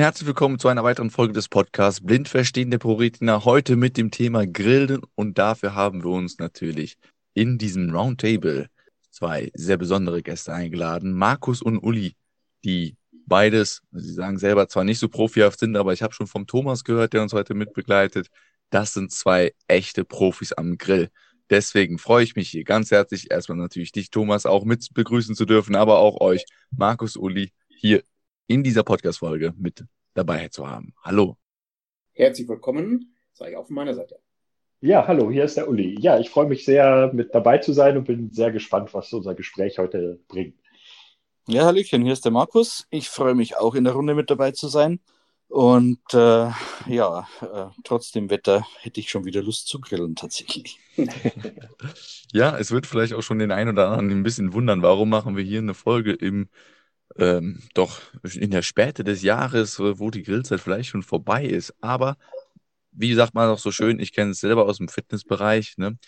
Herzlich willkommen zu einer weiteren Folge des Podcasts Blind verstehen der Proretina. Heute mit dem Thema Grillen und dafür haben wir uns natürlich in diesem Roundtable zwei sehr besondere Gäste eingeladen. Markus und Uli, die beides, sie sagen selber zwar nicht so profihaft sind, aber ich habe schon vom Thomas gehört, der uns heute mitbegleitet. Das sind zwei echte Profis am Grill. Deswegen freue ich mich hier ganz herzlich, erstmal natürlich dich, Thomas, auch mit begrüßen zu dürfen, aber auch euch, Markus, Uli, hier in dieser Podcast-Folge mit dabei zu haben. Hallo. Herzlich willkommen, sei auf meiner Seite. Ja, hallo, hier ist der Uli. Ja, ich freue mich sehr, mit dabei zu sein und bin sehr gespannt, was unser Gespräch heute bringt. Ja, Hallöchen, hier ist der Markus. Ich freue mich auch in der Runde mit dabei zu sein. Und äh, ja, äh, trotz dem Wetter hätte ich schon wieder Lust zu grillen tatsächlich. ja, es wird vielleicht auch schon den einen oder anderen ein bisschen wundern, warum machen wir hier eine Folge im ähm, doch in der Späte des Jahres, wo die Grillzeit vielleicht schon vorbei ist. Aber wie sagt man auch so schön, ich kenne es selber aus dem Fitnessbereich. Ne?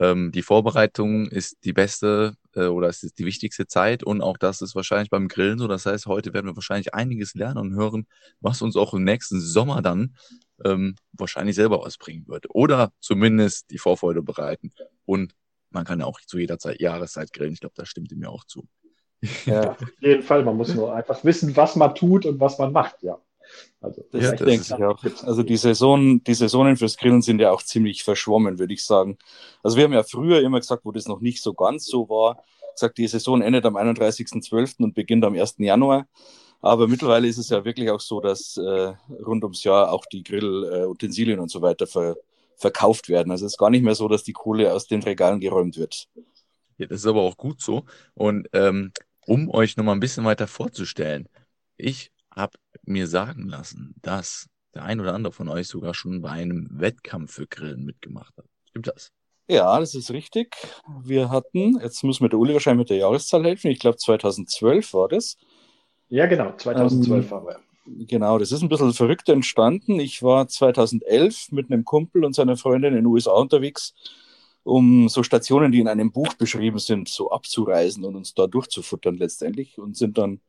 Ähm, die Vorbereitung ist die beste äh, oder es ist die wichtigste Zeit und auch das ist wahrscheinlich beim Grillen so. Das heißt, heute werden wir wahrscheinlich einiges lernen und hören, was uns auch im nächsten Sommer dann ähm, wahrscheinlich selber was bringen wird. Oder zumindest die Vorfreude bereiten. Und man kann ja auch zu jeder Zeit, Jahreszeit grillen. Ich glaube, das stimmt mir auch zu. Ja, auf jeden Fall. Man muss nur einfach wissen, was man tut und was man macht, ja. Also, das, ja, das denke ich auch. Also die Saison, die Saisonen fürs Grillen sind ja auch ziemlich verschwommen, würde ich sagen. Also wir haben ja früher immer gesagt, wo das noch nicht so ganz so war, gesagt, die Saison endet am 31.12. und beginnt am 1. Januar. Aber mittlerweile ist es ja wirklich auch so, dass äh, rund ums Jahr auch die Grillutensilien äh, und so weiter ver verkauft werden. Also es ist gar nicht mehr so, dass die Kohle aus den Regalen geräumt wird. Ja, das ist aber auch gut so. Und ähm, um euch nochmal ein bisschen weiter vorzustellen, ich habe mir sagen lassen, dass der ein oder andere von euch sogar schon bei einem Wettkampf für Grillen mitgemacht hat. Stimmt das? Ja, das ist richtig. Wir hatten, jetzt muss mir der Uli wahrscheinlich mit der Jahreszahl helfen, ich glaube 2012 war das. Ja, genau, 2012 ähm, waren wir. Genau, das ist ein bisschen verrückt entstanden. Ich war 2011 mit einem Kumpel und seiner Freundin in den USA unterwegs um so Stationen, die in einem Buch beschrieben sind, so abzureisen und uns da durchzufuttern letztendlich und sind dann,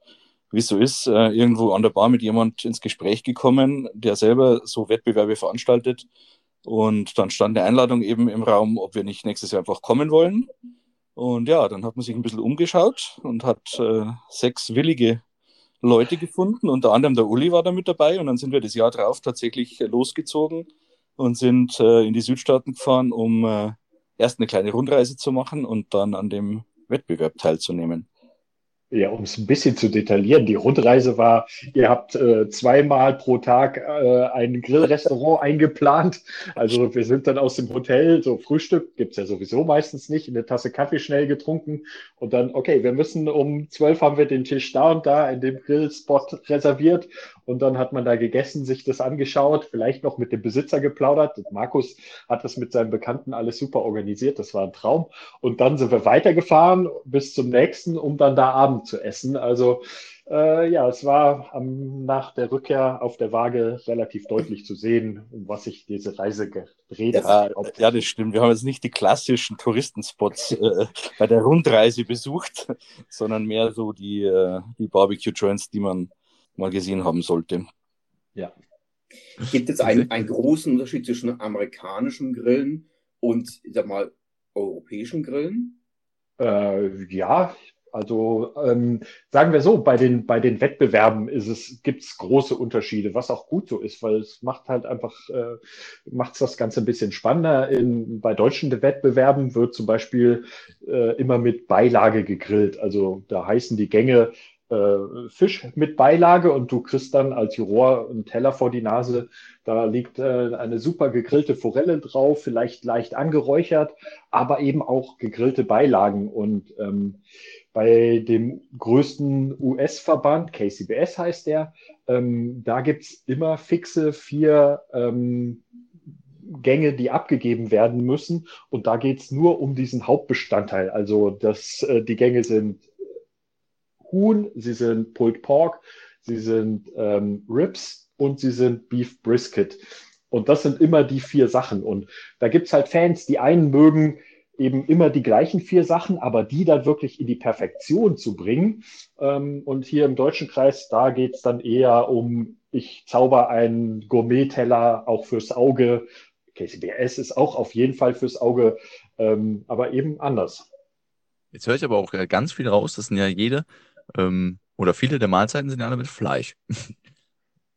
wie es so ist, äh, irgendwo an der Bar mit jemand ins Gespräch gekommen, der selber so Wettbewerbe veranstaltet. Und dann stand eine Einladung eben im Raum, ob wir nicht nächstes Jahr einfach kommen wollen. Und ja, dann hat man sich ein bisschen umgeschaut und hat äh, sechs willige Leute gefunden. Unter anderem der Uli war da mit dabei. Und dann sind wir das Jahr drauf tatsächlich losgezogen und sind äh, in die Südstaaten gefahren, um äh, erst eine kleine Rundreise zu machen und dann an dem Wettbewerb teilzunehmen. Ja, um es ein bisschen zu detaillieren, die Rundreise war, ihr habt äh, zweimal pro Tag äh, ein Grillrestaurant eingeplant. Also wir sind dann aus dem Hotel, so Frühstück gibt's ja sowieso meistens nicht, eine Tasse Kaffee schnell getrunken und dann, okay, wir müssen um zwölf haben wir den Tisch da und da in dem Grillspot reserviert und dann hat man da gegessen, sich das angeschaut, vielleicht noch mit dem Besitzer geplaudert. Markus hat das mit seinen Bekannten alles super organisiert, das war ein Traum. Und dann sind wir weitergefahren bis zum nächsten, um dann da Abend zu essen. Also äh, ja, es war am, nach der Rückkehr auf der Waage relativ deutlich zu sehen, um was sich diese Reise gedreht ja, hat. Ja, das stimmt. Wir haben jetzt nicht die klassischen Touristenspots äh, bei der Rundreise besucht, sondern mehr so die, äh, die Barbecue-Joints, die man mal gesehen haben sollte. Ja. Gibt es einen, einen großen Unterschied zwischen amerikanischen Grillen und, ich sag mal, europäischen Grillen? Äh, ja, also ähm, sagen wir so, bei den, bei den Wettbewerben ist es, gibt's große Unterschiede, was auch gut so ist, weil es macht halt einfach, äh, macht das Ganze ein bisschen spannender. In, bei deutschen Wettbewerben wird zum Beispiel äh, immer mit Beilage gegrillt. Also da heißen die Gänge äh, Fisch mit Beilage und du kriegst dann als Juror einen Teller vor die Nase. Da liegt äh, eine super gegrillte Forelle drauf, vielleicht leicht angeräuchert, aber eben auch gegrillte Beilagen. Und ähm, bei dem größten US-Verband, KCBS heißt der, ähm, da gibt's immer fixe vier ähm, Gänge, die abgegeben werden müssen. Und da geht's nur um diesen Hauptbestandteil. Also das, äh, die Gänge sind Huhn, sie sind Pulled Pork, sie sind ähm, Ribs und sie sind Beef Brisket. Und das sind immer die vier Sachen. Und da gibt's halt Fans, die einen mögen eben immer die gleichen vier Sachen, aber die dann wirklich in die Perfektion zu bringen. Ähm, und hier im deutschen Kreis, da geht es dann eher um, ich zauber einen Gourmet-Teller auch fürs Auge. KCBS ist auch auf jeden Fall fürs Auge, ähm, aber eben anders. Jetzt höre ich aber auch ganz viel raus, das sind ja jede ähm, oder viele der Mahlzeiten sind ja alle mit Fleisch.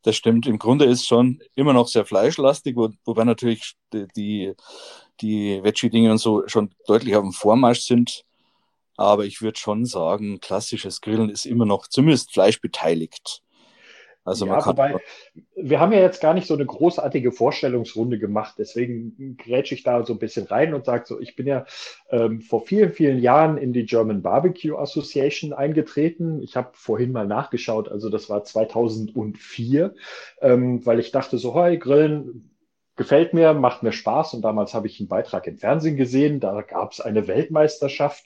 Das stimmt. Im Grunde ist schon immer noch sehr fleischlastig, wo, wobei natürlich die, die Veggie-Dinge und so schon deutlich auf dem Vormarsch sind. Aber ich würde schon sagen, klassisches Grillen ist immer noch zumindest Fleisch beteiligt. Also ja, man kann wobei, wir haben ja jetzt gar nicht so eine großartige Vorstellungsrunde gemacht, deswegen grätsche ich da so ein bisschen rein und sage so, ich bin ja ähm, vor vielen, vielen Jahren in die German Barbecue Association eingetreten. Ich habe vorhin mal nachgeschaut, also das war 2004, ähm, weil ich dachte so, hey, Grillen gefällt mir, macht mir Spaß und damals habe ich einen Beitrag im Fernsehen gesehen, da gab es eine Weltmeisterschaft.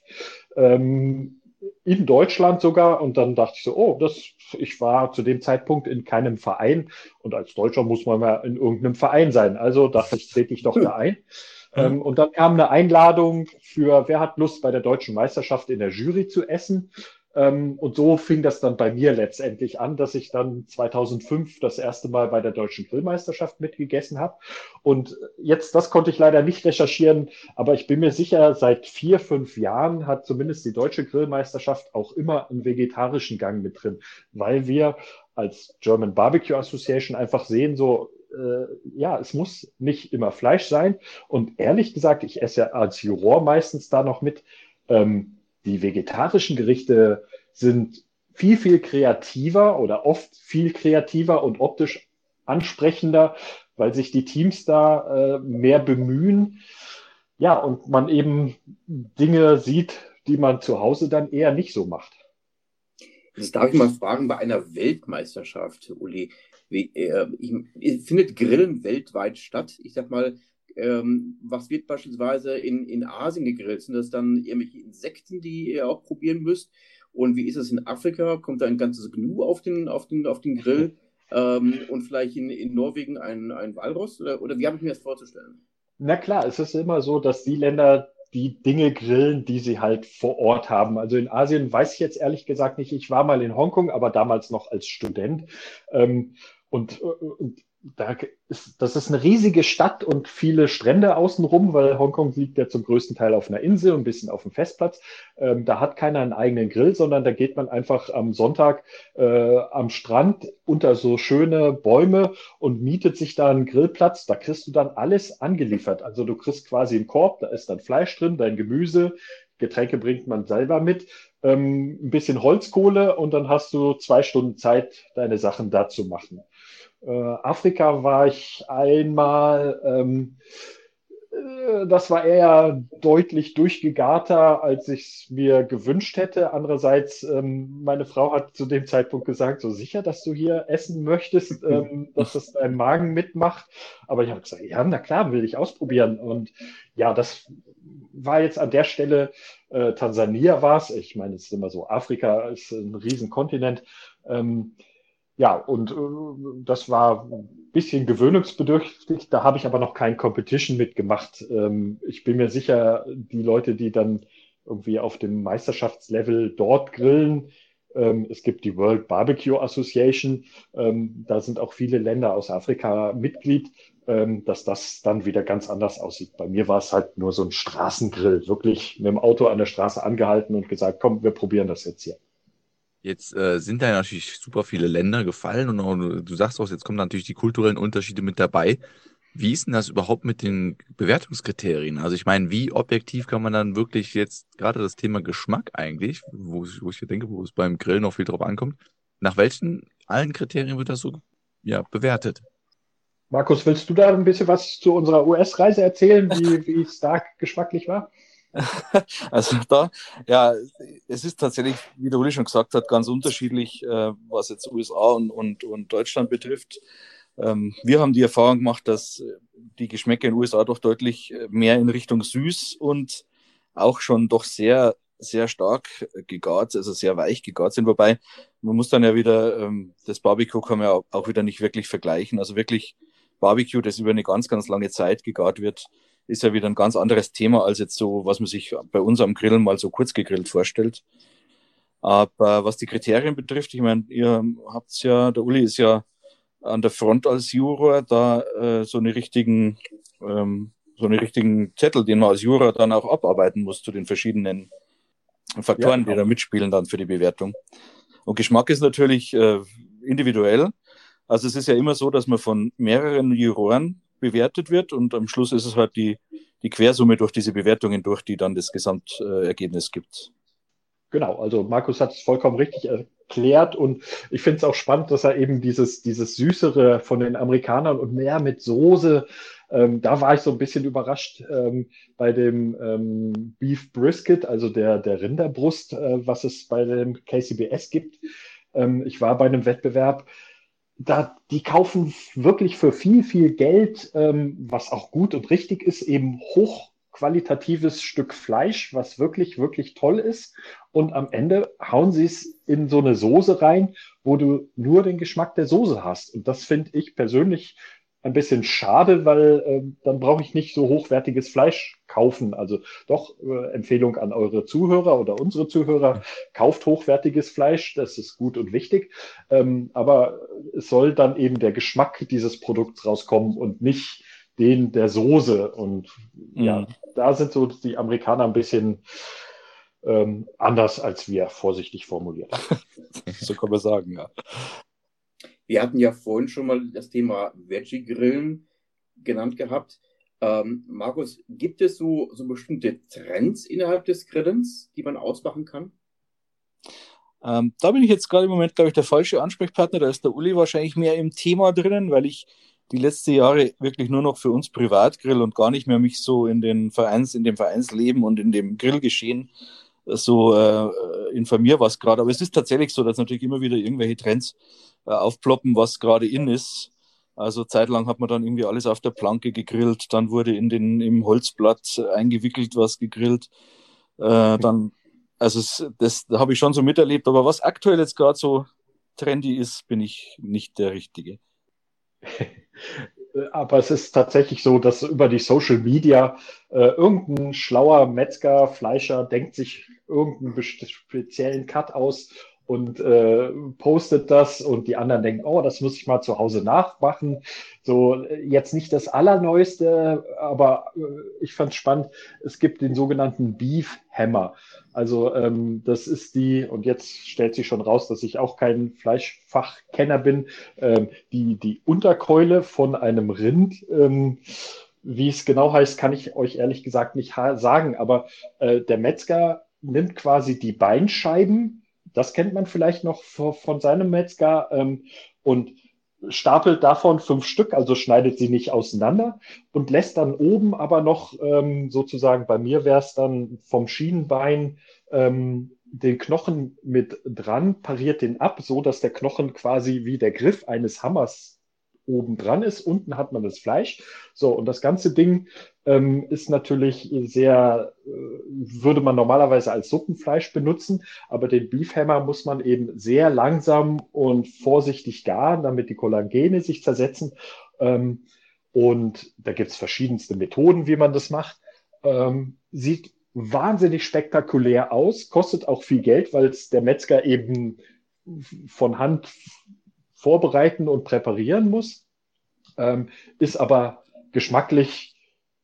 Ähm, in Deutschland sogar. Und dann dachte ich so, oh, das, ich war zu dem Zeitpunkt in keinem Verein. Und als Deutscher muss man mal in irgendeinem Verein sein. Also dachte ich, trete ich doch da ein. Ähm, und dann kam eine Einladung für, wer hat Lust, bei der deutschen Meisterschaft in der Jury zu essen. Ähm, und so fing das dann bei mir letztendlich an, dass ich dann 2005 das erste Mal bei der Deutschen Grillmeisterschaft mitgegessen habe. Und jetzt, das konnte ich leider nicht recherchieren, aber ich bin mir sicher, seit vier, fünf Jahren hat zumindest die Deutsche Grillmeisterschaft auch immer einen vegetarischen Gang mit drin, weil wir als German Barbecue Association einfach sehen, so, äh, ja, es muss nicht immer Fleisch sein. Und ehrlich gesagt, ich esse ja als Juror meistens da noch mit. Ähm, die vegetarischen Gerichte sind viel, viel kreativer oder oft viel kreativer und optisch ansprechender, weil sich die Teams da äh, mehr bemühen. Ja, und man eben Dinge sieht, die man zu Hause dann eher nicht so macht. Jetzt darf ich mal fragen, bei einer Weltmeisterschaft, Uli, wie, äh, ich, findet Grillen weltweit statt? Ich sag mal, ähm, was wird beispielsweise in, in Asien gegrillt? Sind das dann irgendwelche Insekten, die ihr auch probieren müsst? Und wie ist es in Afrika? Kommt da ein ganzes Gnu auf den, auf den, auf den Grill? Ähm, und vielleicht in, in Norwegen ein, ein Walross? Oder, oder wie habe ich mir das vorzustellen? Na klar, es ist immer so, dass die Länder die Dinge grillen, die sie halt vor Ort haben. Also in Asien weiß ich jetzt ehrlich gesagt nicht. Ich war mal in Hongkong, aber damals noch als Student. Ähm, und, und da ist, das ist eine riesige Stadt und viele Strände außenrum, weil Hongkong liegt ja zum größten Teil auf einer Insel und ein bisschen auf dem Festplatz. Ähm, da hat keiner einen eigenen Grill, sondern da geht man einfach am Sonntag äh, am Strand unter so schöne Bäume und mietet sich da einen Grillplatz. Da kriegst du dann alles angeliefert. Also du kriegst quasi einen Korb, da ist dann Fleisch drin, dein Gemüse, Getränke bringt man selber mit, ähm, ein bisschen Holzkohle und dann hast du zwei Stunden Zeit, deine Sachen da zu machen. Äh, Afrika war ich einmal. Ähm, äh, das war eher deutlich durchgegarter, als ich es mir gewünscht hätte. Andererseits, ähm, meine Frau hat zu dem Zeitpunkt gesagt, so sicher, dass du hier essen möchtest, ähm, dass das dein Magen mitmacht. Aber ich habe gesagt, ja, na klar, will ich ausprobieren. Und ja, das war jetzt an der Stelle, äh, Tansania war es. Ich meine, es ist immer so, Afrika ist ein Riesenkontinent. Ähm, ja, und äh, das war ein bisschen gewöhnungsbedürftig. Da habe ich aber noch kein Competition mitgemacht. Ähm, ich bin mir sicher, die Leute, die dann irgendwie auf dem Meisterschaftslevel dort grillen, ähm, es gibt die World Barbecue Association, ähm, da sind auch viele Länder aus Afrika Mitglied, ähm, dass das dann wieder ganz anders aussieht. Bei mir war es halt nur so ein Straßengrill, wirklich mit dem Auto an der Straße angehalten und gesagt, komm, wir probieren das jetzt hier. Jetzt äh, sind da natürlich super viele Länder gefallen und auch, du sagst auch, jetzt kommen natürlich die kulturellen Unterschiede mit dabei. Wie ist denn das überhaupt mit den Bewertungskriterien? Also ich meine, wie objektiv kann man dann wirklich jetzt gerade das Thema Geschmack eigentlich, wo, wo ich denke, wo es beim Grillen noch viel drauf ankommt, nach welchen allen Kriterien wird das so ja, bewertet? Markus, willst du da ein bisschen was zu unserer US-Reise erzählen, wie, wie da geschmacklich war? Also da, ja, es ist tatsächlich, wie der Uli schon gesagt hat, ganz unterschiedlich, äh, was jetzt USA und, und, und Deutschland betrifft. Ähm, wir haben die Erfahrung gemacht, dass die Geschmäcker in den USA doch deutlich äh, mehr in Richtung süß und auch schon doch sehr, sehr stark gegart, also sehr weich gegart sind. Wobei man muss dann ja wieder, ähm, das Barbecue kann man ja auch wieder nicht wirklich vergleichen. Also wirklich Barbecue, das über eine ganz, ganz lange Zeit gegart wird, ist ja wieder ein ganz anderes Thema als jetzt so, was man sich bei uns am Grillen mal so kurz gegrillt vorstellt. Aber was die Kriterien betrifft, ich meine, ihr habt's ja, der Uli ist ja an der Front als Juror da äh, so eine richtigen, ähm, so eine richtigen Zettel, den man als Juror dann auch abarbeiten muss zu den verschiedenen Faktoren, ja, genau. die da mitspielen dann für die Bewertung. Und Geschmack ist natürlich äh, individuell. Also es ist ja immer so, dass man von mehreren Juroren bewertet wird und am Schluss ist es halt die, die Quersumme durch diese Bewertungen durch, die dann das Gesamtergebnis gibt. Genau, also Markus hat es vollkommen richtig erklärt und ich finde es auch spannend, dass er eben dieses, dieses Süßere von den Amerikanern und mehr mit Soße, ähm, da war ich so ein bisschen überrascht ähm, bei dem ähm, Beef Brisket, also der, der Rinderbrust, äh, was es bei dem KCBS gibt. Ähm, ich war bei einem Wettbewerb, da, die kaufen wirklich für viel, viel Geld, ähm, was auch gut und richtig ist, eben hochqualitatives Stück Fleisch, was wirklich, wirklich toll ist. Und am Ende hauen sie es in so eine Soße rein, wo du nur den Geschmack der Soße hast. Und das finde ich persönlich ein bisschen schade, weil äh, dann brauche ich nicht so hochwertiges Fleisch kaufen. Also doch äh, Empfehlung an eure Zuhörer oder unsere Zuhörer, kauft hochwertiges Fleisch, das ist gut und wichtig. Ähm, aber es soll dann eben der Geschmack dieses Produkts rauskommen und nicht den der Soße. Und mhm. ja, da sind so die Amerikaner ein bisschen ähm, anders als wir, vorsichtig formuliert. so kann man sagen, ja. Wir hatten ja vorhin schon mal das Thema Veggie-Grillen genannt gehabt. Ähm, Markus, gibt es so, so bestimmte Trends innerhalb des Grillens, die man ausmachen kann? Ähm, da bin ich jetzt gerade im Moment, glaube ich, der falsche Ansprechpartner. Da ist der Uli wahrscheinlich mehr im Thema drinnen, weil ich die letzten Jahre wirklich nur noch für uns privat grill und gar nicht mehr mich so in den Vereins, in dem Vereinsleben und in dem Grillgeschehen so äh, informiere, was gerade. Aber es ist tatsächlich so, dass natürlich immer wieder irgendwelche Trends äh, aufploppen, was gerade in ist. Also zeitlang hat man dann irgendwie alles auf der Planke gegrillt, dann wurde in den, im Holzblatt eingewickelt was gegrillt. Äh, dann, also es, das da habe ich schon so miterlebt, aber was aktuell jetzt gerade so trendy ist, bin ich nicht der Richtige. aber es ist tatsächlich so, dass über die Social Media äh, irgendein schlauer Metzger, Fleischer denkt sich irgendeinen speziellen Cut aus und äh, postet das und die anderen denken, oh, das muss ich mal zu Hause nachmachen. So jetzt nicht das Allerneueste, aber äh, ich fand es spannend. Es gibt den sogenannten Beef Hammer. Also ähm, das ist die, und jetzt stellt sich schon raus, dass ich auch kein Fleischfachkenner bin, ähm, die, die Unterkeule von einem Rind. Ähm, wie es genau heißt, kann ich euch ehrlich gesagt nicht sagen, aber äh, der Metzger nimmt quasi die Beinscheiben das kennt man vielleicht noch von seinem Metzger. Ähm, und stapelt davon fünf Stück, also schneidet sie nicht auseinander und lässt dann oben aber noch ähm, sozusagen, bei mir wäre es dann vom Schienenbein ähm, den Knochen mit dran, pariert den ab, so dass der Knochen quasi wie der Griff eines Hammers oben dran ist. Unten hat man das Fleisch. So, und das ganze Ding ähm, ist natürlich sehr, äh, würde man normalerweise als Suppenfleisch benutzen, aber den Beefhammer muss man eben sehr langsam und vorsichtig garen, damit die Kollagene sich zersetzen. Ähm, und da gibt es verschiedenste Methoden, wie man das macht. Ähm, sieht wahnsinnig spektakulär aus, kostet auch viel Geld, weil es der Metzger eben von Hand vorbereiten und präparieren muss. Ähm, ist aber geschmacklich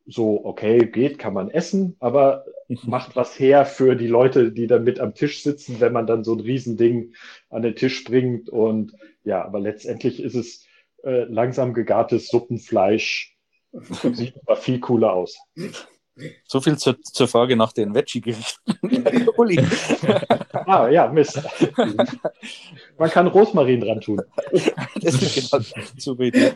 so, okay, geht, kann man essen, aber macht was her für die Leute, die dann mit am Tisch sitzen, wenn man dann so ein Riesending an den Tisch bringt. Und ja, aber letztendlich ist es äh, langsam gegartes Suppenfleisch. Sieht aber viel cooler aus. So viel zur, zur Frage nach den Veggie-Gerichten. ah, ja, Mist. Man kann Rosmarin dran tun. das ist genau super Idee.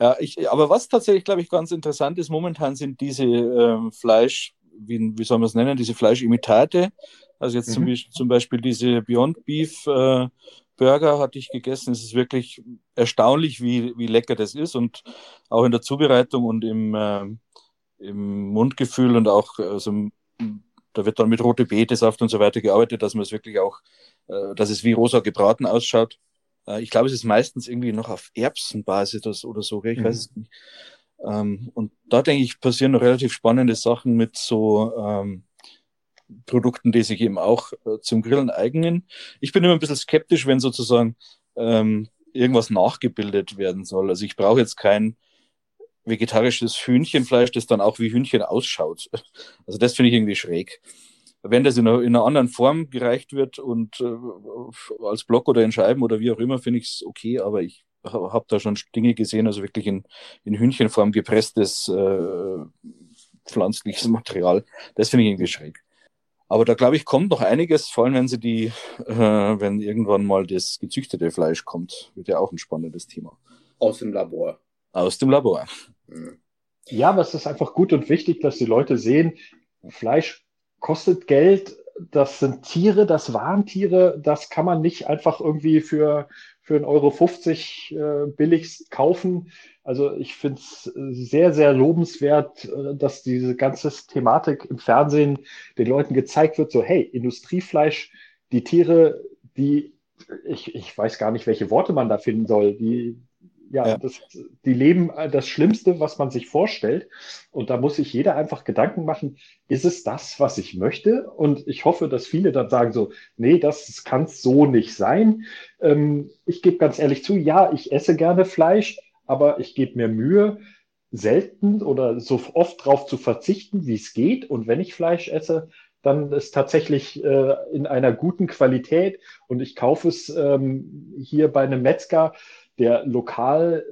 Ja, ich, aber was tatsächlich, glaube ich, ganz interessant ist, momentan sind diese ähm, Fleisch, wie, wie soll man es nennen, diese Fleischimitate. Also jetzt mhm. zum, zum, Beispiel diese Beyond Beef äh, Burger hatte ich gegessen. Es ist wirklich erstaunlich, wie, wie lecker das ist und auch in der Zubereitung und im, äh, im Mundgefühl und auch, also, da wird dann mit rote Betesaft und so weiter gearbeitet, dass man es wirklich auch, äh, dass es wie rosa gebraten ausschaut. Äh, ich glaube, es ist meistens irgendwie noch auf Erbsenbasis oder so, ich mhm. weiß es nicht. Ähm, und da denke ich, passieren noch relativ spannende Sachen mit so ähm, Produkten, die sich eben auch äh, zum Grillen eignen. Ich bin immer ein bisschen skeptisch, wenn sozusagen ähm, irgendwas nachgebildet werden soll. Also ich brauche jetzt kein vegetarisches Hühnchenfleisch, das dann auch wie Hühnchen ausschaut. Also das finde ich irgendwie schräg. Wenn das in einer, in einer anderen Form gereicht wird und äh, als Block oder in Scheiben oder wie auch immer, finde ich es okay, aber ich habe da schon Dinge gesehen, also wirklich in, in Hühnchenform gepresstes äh, pflanzliches Material. Das finde ich irgendwie schräg. Aber da glaube ich, kommt noch einiges, vor allem wenn sie die, äh, wenn irgendwann mal das gezüchtete Fleisch kommt, wird ja auch ein spannendes Thema. Aus dem Labor. Aus dem Labor. Ja, aber es ist einfach gut und wichtig, dass die Leute sehen, Fleisch kostet Geld, das sind Tiere, das waren Tiere, das kann man nicht einfach irgendwie für, für 1,50 Euro 50, äh, billig kaufen. Also ich finde es sehr, sehr lobenswert, äh, dass diese ganze Thematik im Fernsehen den Leuten gezeigt wird, so hey, Industriefleisch, die Tiere, die, ich, ich weiß gar nicht, welche Worte man da finden soll, die, ja, ja. Das, die leben das Schlimmste, was man sich vorstellt. Und da muss sich jeder einfach Gedanken machen, ist es das, was ich möchte? Und ich hoffe, dass viele dann sagen so, nee, das kann so nicht sein. Ähm, ich gebe ganz ehrlich zu, ja, ich esse gerne Fleisch, aber ich gebe mir Mühe, selten oder so oft darauf zu verzichten, wie es geht. Und wenn ich Fleisch esse, dann ist tatsächlich äh, in einer guten Qualität und ich kaufe es ähm, hier bei einem Metzger, der lokal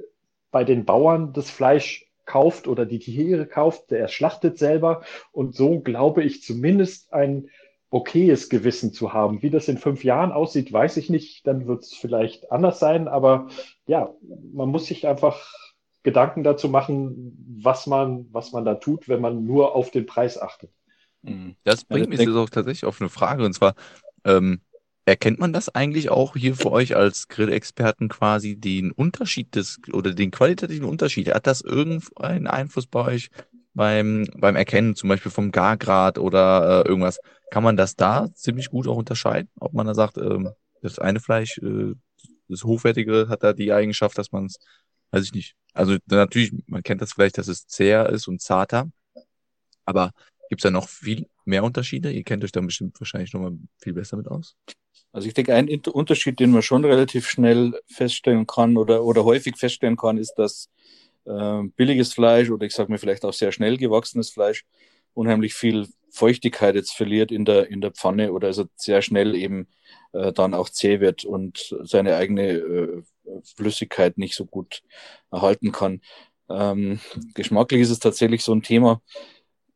bei den Bauern das Fleisch kauft oder die Tiere kauft, der schlachtet selber und so glaube ich zumindest ein okayes Gewissen zu haben. Wie das in fünf Jahren aussieht, weiß ich nicht. Dann wird es vielleicht anders sein. Aber ja, man muss sich einfach Gedanken dazu machen, was man, was man da tut, wenn man nur auf den Preis achtet. Mhm. Das bringt mich jetzt auch tatsächlich auf eine Frage. Und zwar, ähm, erkennt man das eigentlich auch hier für euch als Grillexperten quasi, den Unterschied des oder den qualitativen Unterschied? Hat das irgendeinen Einfluss bei euch beim, beim Erkennen, zum Beispiel vom Gargrad oder äh, irgendwas? Kann man das da ziemlich gut auch unterscheiden? Ob man da sagt, ähm, das eine Fleisch, äh, das hochwertige, hat da die Eigenschaft, dass man es, weiß ich nicht. Also natürlich, man kennt das vielleicht, dass es zäher ist und zarter. Aber gibt es da noch viel mehr Unterschiede? Ihr kennt euch da bestimmt wahrscheinlich nochmal viel besser mit aus. Also ich denke, ein Unterschied, den man schon relativ schnell feststellen kann oder, oder häufig feststellen kann, ist, dass äh, billiges Fleisch oder ich sage mir vielleicht auch sehr schnell gewachsenes Fleisch unheimlich viel Feuchtigkeit jetzt verliert in der, in der Pfanne oder also sehr schnell eben äh, dann auch zäh wird und seine eigene äh, Flüssigkeit nicht so gut erhalten kann. Ähm, geschmacklich ist es tatsächlich so ein Thema.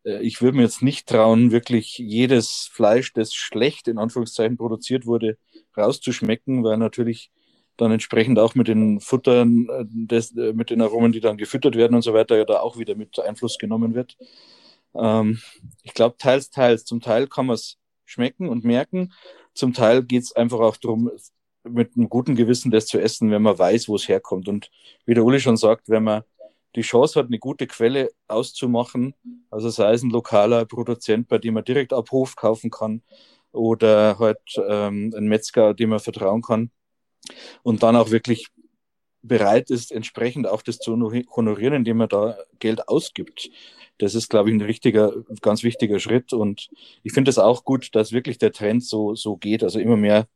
Äh, ich würde mir jetzt nicht trauen, wirklich jedes Fleisch, das schlecht in Anführungszeichen produziert wurde, rauszuschmecken, weil natürlich dann entsprechend auch mit den Futtern, äh, des, äh, mit den Aromen, die dann gefüttert werden und so weiter, ja da auch wieder mit Einfluss genommen wird. Ähm, ich glaube, teils, teils. Zum Teil kann man es schmecken und merken. Zum Teil geht es einfach auch darum, mit einem guten Gewissen das zu essen, wenn man weiß, wo es herkommt. Und wie der Uli schon sagt, wenn man die Chance hat, eine gute Quelle auszumachen, also sei es ein lokaler Produzent, bei dem man direkt ab Hof kaufen kann, oder halt ähm, ein Metzger, dem man vertrauen kann, und dann auch wirklich bereit ist, entsprechend auch das zu honorieren, indem man da Geld ausgibt. Das ist, glaube ich, ein richtiger, ganz wichtiger Schritt. Und ich finde es auch gut, dass wirklich der Trend so, so geht. Also immer mehr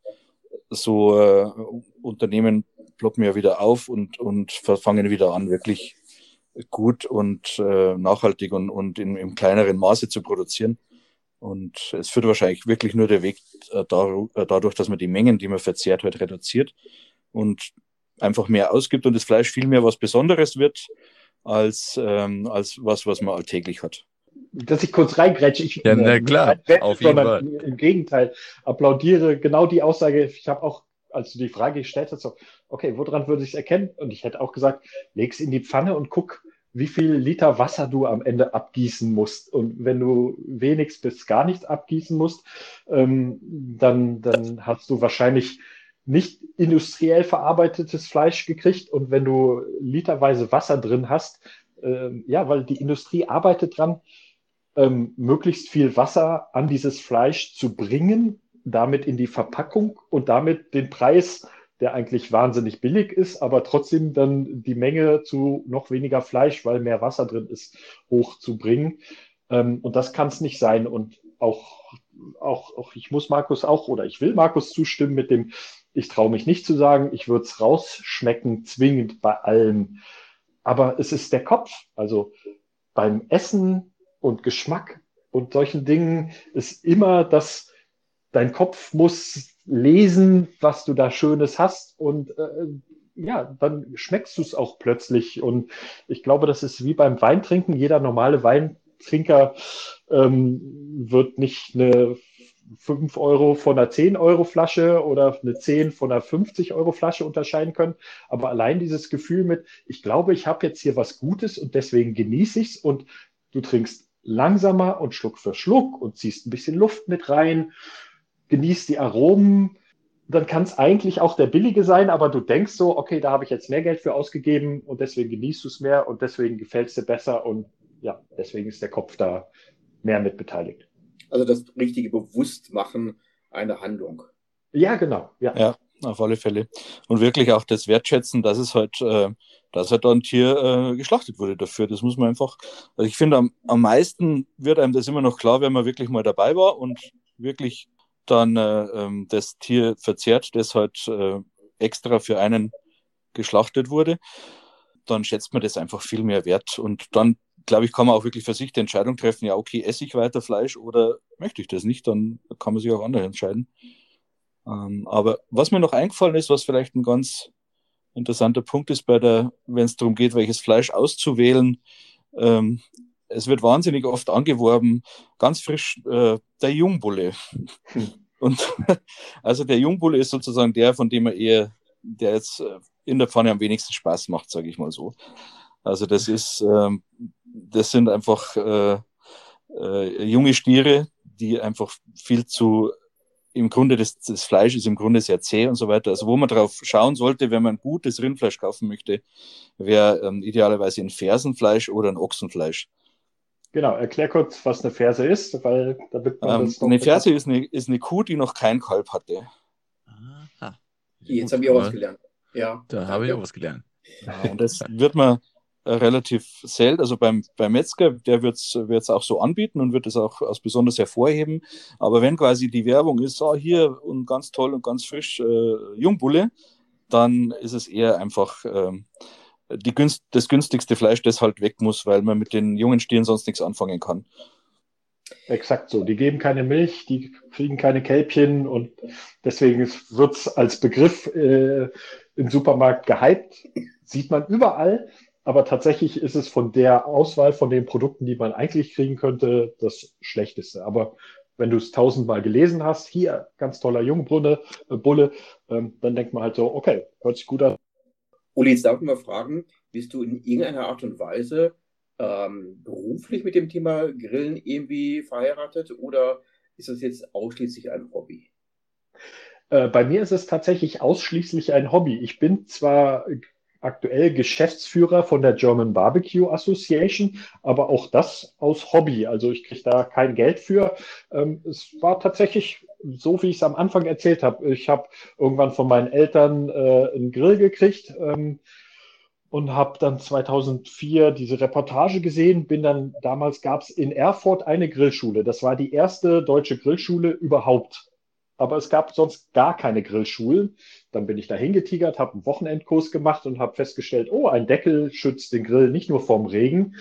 so äh, Unternehmen ploppen ja wieder auf und, und fangen wieder an, wirklich gut und äh, nachhaltig und, und in, im kleineren Maße zu produzieren. Und es führt wahrscheinlich wirklich nur der Weg äh, äh, dadurch, dass man die Mengen, die man verzehrt, halt reduziert und einfach mehr ausgibt und das Fleisch viel mehr was Besonderes wird als, ähm, als was, was man alltäglich hat. Dass ich kurz reingrätsche, ich ja, na, klar, Wette, auf jeden Fall. im Gegenteil applaudiere genau die Aussage. Ich habe auch, als du die Frage gestellt hast, so, okay, woran würde ich es erkennen? Und ich hätte auch gesagt, leg's in die Pfanne und guck, wie viel Liter Wasser du am Ende abgießen musst. Und wenn du wenigstens bis gar nichts abgießen musst, ähm, dann, dann hast du wahrscheinlich nicht industriell verarbeitetes Fleisch gekriegt. Und wenn du literweise Wasser drin hast, ähm, ja, weil die Industrie arbeitet dran, ähm, möglichst viel Wasser an dieses Fleisch zu bringen, damit in die Verpackung und damit den Preis der eigentlich wahnsinnig billig ist, aber trotzdem dann die Menge zu noch weniger Fleisch, weil mehr Wasser drin ist, hochzubringen. Ähm, und das kann es nicht sein. Und auch, auch, auch, ich muss Markus auch oder ich will Markus zustimmen mit dem, ich traue mich nicht zu sagen, ich würde es rausschmecken, zwingend bei allem. Aber es ist der Kopf. Also beim Essen und Geschmack und solchen Dingen ist immer das, dein Kopf muss lesen, was du da Schönes hast und äh, ja, dann schmeckst du es auch plötzlich. Und ich glaube, das ist wie beim Weintrinken. Jeder normale Weintrinker ähm, wird nicht eine 5 Euro von einer 10 Euro Flasche oder eine 10 von einer 50 Euro Flasche unterscheiden können. Aber allein dieses Gefühl mit, ich glaube, ich habe jetzt hier was Gutes und deswegen genieße ich es und du trinkst langsamer und Schluck für Schluck und ziehst ein bisschen Luft mit rein genießt die Aromen, dann kann es eigentlich auch der billige sein, aber du denkst so, okay, da habe ich jetzt mehr Geld für ausgegeben und deswegen genießt du es mehr und deswegen gefällt es dir besser und ja, deswegen ist der Kopf da mehr mit beteiligt. Also das richtige Bewusstmachen einer Handlung. Ja, genau. Ja. ja, auf alle Fälle. Und wirklich auch das Wertschätzen, dass es halt, äh, dass halt da ein Tier äh, geschlachtet wurde dafür. Das muss man einfach, also ich finde, am, am meisten wird einem das immer noch klar, wenn man wirklich mal dabei war und wirklich dann äh, ähm, das Tier verzehrt, das halt äh, extra für einen geschlachtet wurde, dann schätzt man das einfach viel mehr wert. Und dann, glaube ich, kann man auch wirklich für sich die Entscheidung treffen, ja, okay, esse ich weiter Fleisch oder möchte ich das nicht, dann kann man sich auch anders entscheiden. Ähm, aber was mir noch eingefallen ist, was vielleicht ein ganz interessanter Punkt ist bei der, wenn es darum geht, welches Fleisch auszuwählen, ähm, es wird wahnsinnig oft angeworben, ganz frisch äh, der Jungbulle. Und also der Jungbulle ist sozusagen der, von dem er eher, der jetzt äh, in der Pfanne am wenigsten Spaß macht, sage ich mal so. Also das ist, ähm, das sind einfach äh, äh, junge Stiere, die einfach viel zu im Grunde das, das Fleisch ist im Grunde sehr zäh und so weiter. Also wo man drauf schauen sollte, wenn man gutes Rindfleisch kaufen möchte, wäre ähm, idealerweise ein Fersenfleisch oder ein Ochsenfleisch. Genau, erklär kurz, was eine Ferse ist, weil damit man ähm, das Eine Ferse ist eine, ist eine Kuh, die noch kein Kalb hatte. Aha. Jetzt habe ich auch was gelernt. Ja. Da habe ich auch was gelernt. Ja, und das wird man äh, relativ selten, also beim, beim Metzger, der wird es auch so anbieten und wird es auch als besonders hervorheben. Aber wenn quasi die Werbung ist, oh, hier und ganz toll und ganz frisch äh, Jungbulle, dann ist es eher einfach ähm, die günst, das günstigste Fleisch, das halt weg muss, weil man mit den jungen Stieren sonst nichts anfangen kann. Exakt so. Die geben keine Milch, die kriegen keine Kälbchen und deswegen wird es als Begriff äh, im Supermarkt gehypt. Sieht man überall, aber tatsächlich ist es von der Auswahl von den Produkten, die man eigentlich kriegen könnte, das Schlechteste. Aber wenn du es tausendmal gelesen hast, hier ganz toller Jungbrunne, äh, Bulle, ähm, dann denkt man halt so, okay, hört sich gut an, Uli, jetzt darf ich mal fragen, bist du in irgendeiner Art und Weise ähm, beruflich mit dem Thema Grillen irgendwie verheiratet oder ist das jetzt ausschließlich ein Hobby? Äh, bei mir ist es tatsächlich ausschließlich ein Hobby. Ich bin zwar aktuell Geschäftsführer von der German Barbecue Association, aber auch das aus Hobby. Also ich kriege da kein Geld für. Ähm, es war tatsächlich so, wie ich es am Anfang erzählt habe. Ich habe irgendwann von meinen Eltern äh, einen Grill gekriegt ähm, und habe dann 2004 diese Reportage gesehen. Bin dann damals gab es in Erfurt eine Grillschule. Das war die erste deutsche Grillschule überhaupt aber es gab sonst gar keine Grillschulen. Dann bin ich da hingetigert, habe einen Wochenendkurs gemacht und habe festgestellt, oh, ein Deckel schützt den Grill nicht nur vorm Regen,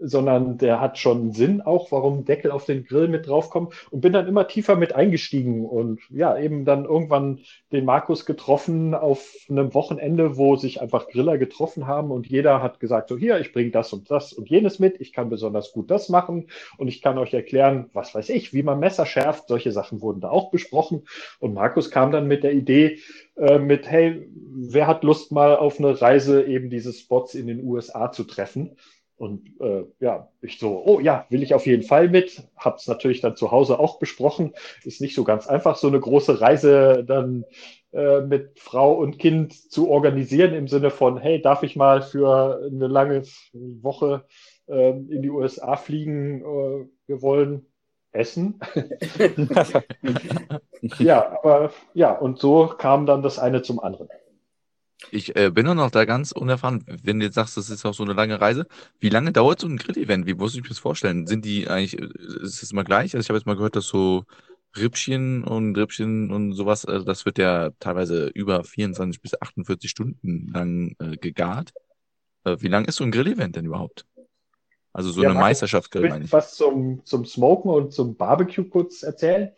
sondern der hat schon Sinn auch, warum Deckel auf den Grill mit draufkommt. Und bin dann immer tiefer mit eingestiegen und ja, eben dann irgendwann den Markus getroffen auf einem Wochenende, wo sich einfach Griller getroffen haben und jeder hat gesagt, so hier, ich bringe das und das und jenes mit, ich kann besonders gut das machen und ich kann euch erklären, was weiß ich, wie man Messer schärft, solche Sachen wurden da auch besprochen. Und Markus kam dann mit der Idee, äh, mit, hey, wer hat Lust mal auf eine Reise eben diese Spots in den USA zu treffen? Und äh, ja, ich so, oh ja, will ich auf jeden Fall mit. Hab's natürlich dann zu Hause auch besprochen. Ist nicht so ganz einfach, so eine große Reise dann äh, mit Frau und Kind zu organisieren im Sinne von, hey, darf ich mal für eine lange Woche äh, in die USA fliegen? Äh, wir wollen Essen. ja, aber ja, und so kam dann das eine zum anderen. Ich äh, bin auch noch da ganz unerfahren, wenn du jetzt sagst, das ist auch so eine lange Reise. Wie lange dauert so ein Grill-Event? Wie muss ich mir das vorstellen? Sind die eigentlich, äh, ist das immer gleich? Also ich habe jetzt mal gehört, dass so Rippchen und Rippchen und sowas, also das wird ja teilweise über 24 bis 48 Stunden lang äh, gegart. Äh, wie lang ist so ein Grill-Event denn überhaupt? Also so Ja, eine Markus, Meisterschaft-Grill, Willst meine ich. was zum, zum Smoken und zum Barbecue kurz erzählen?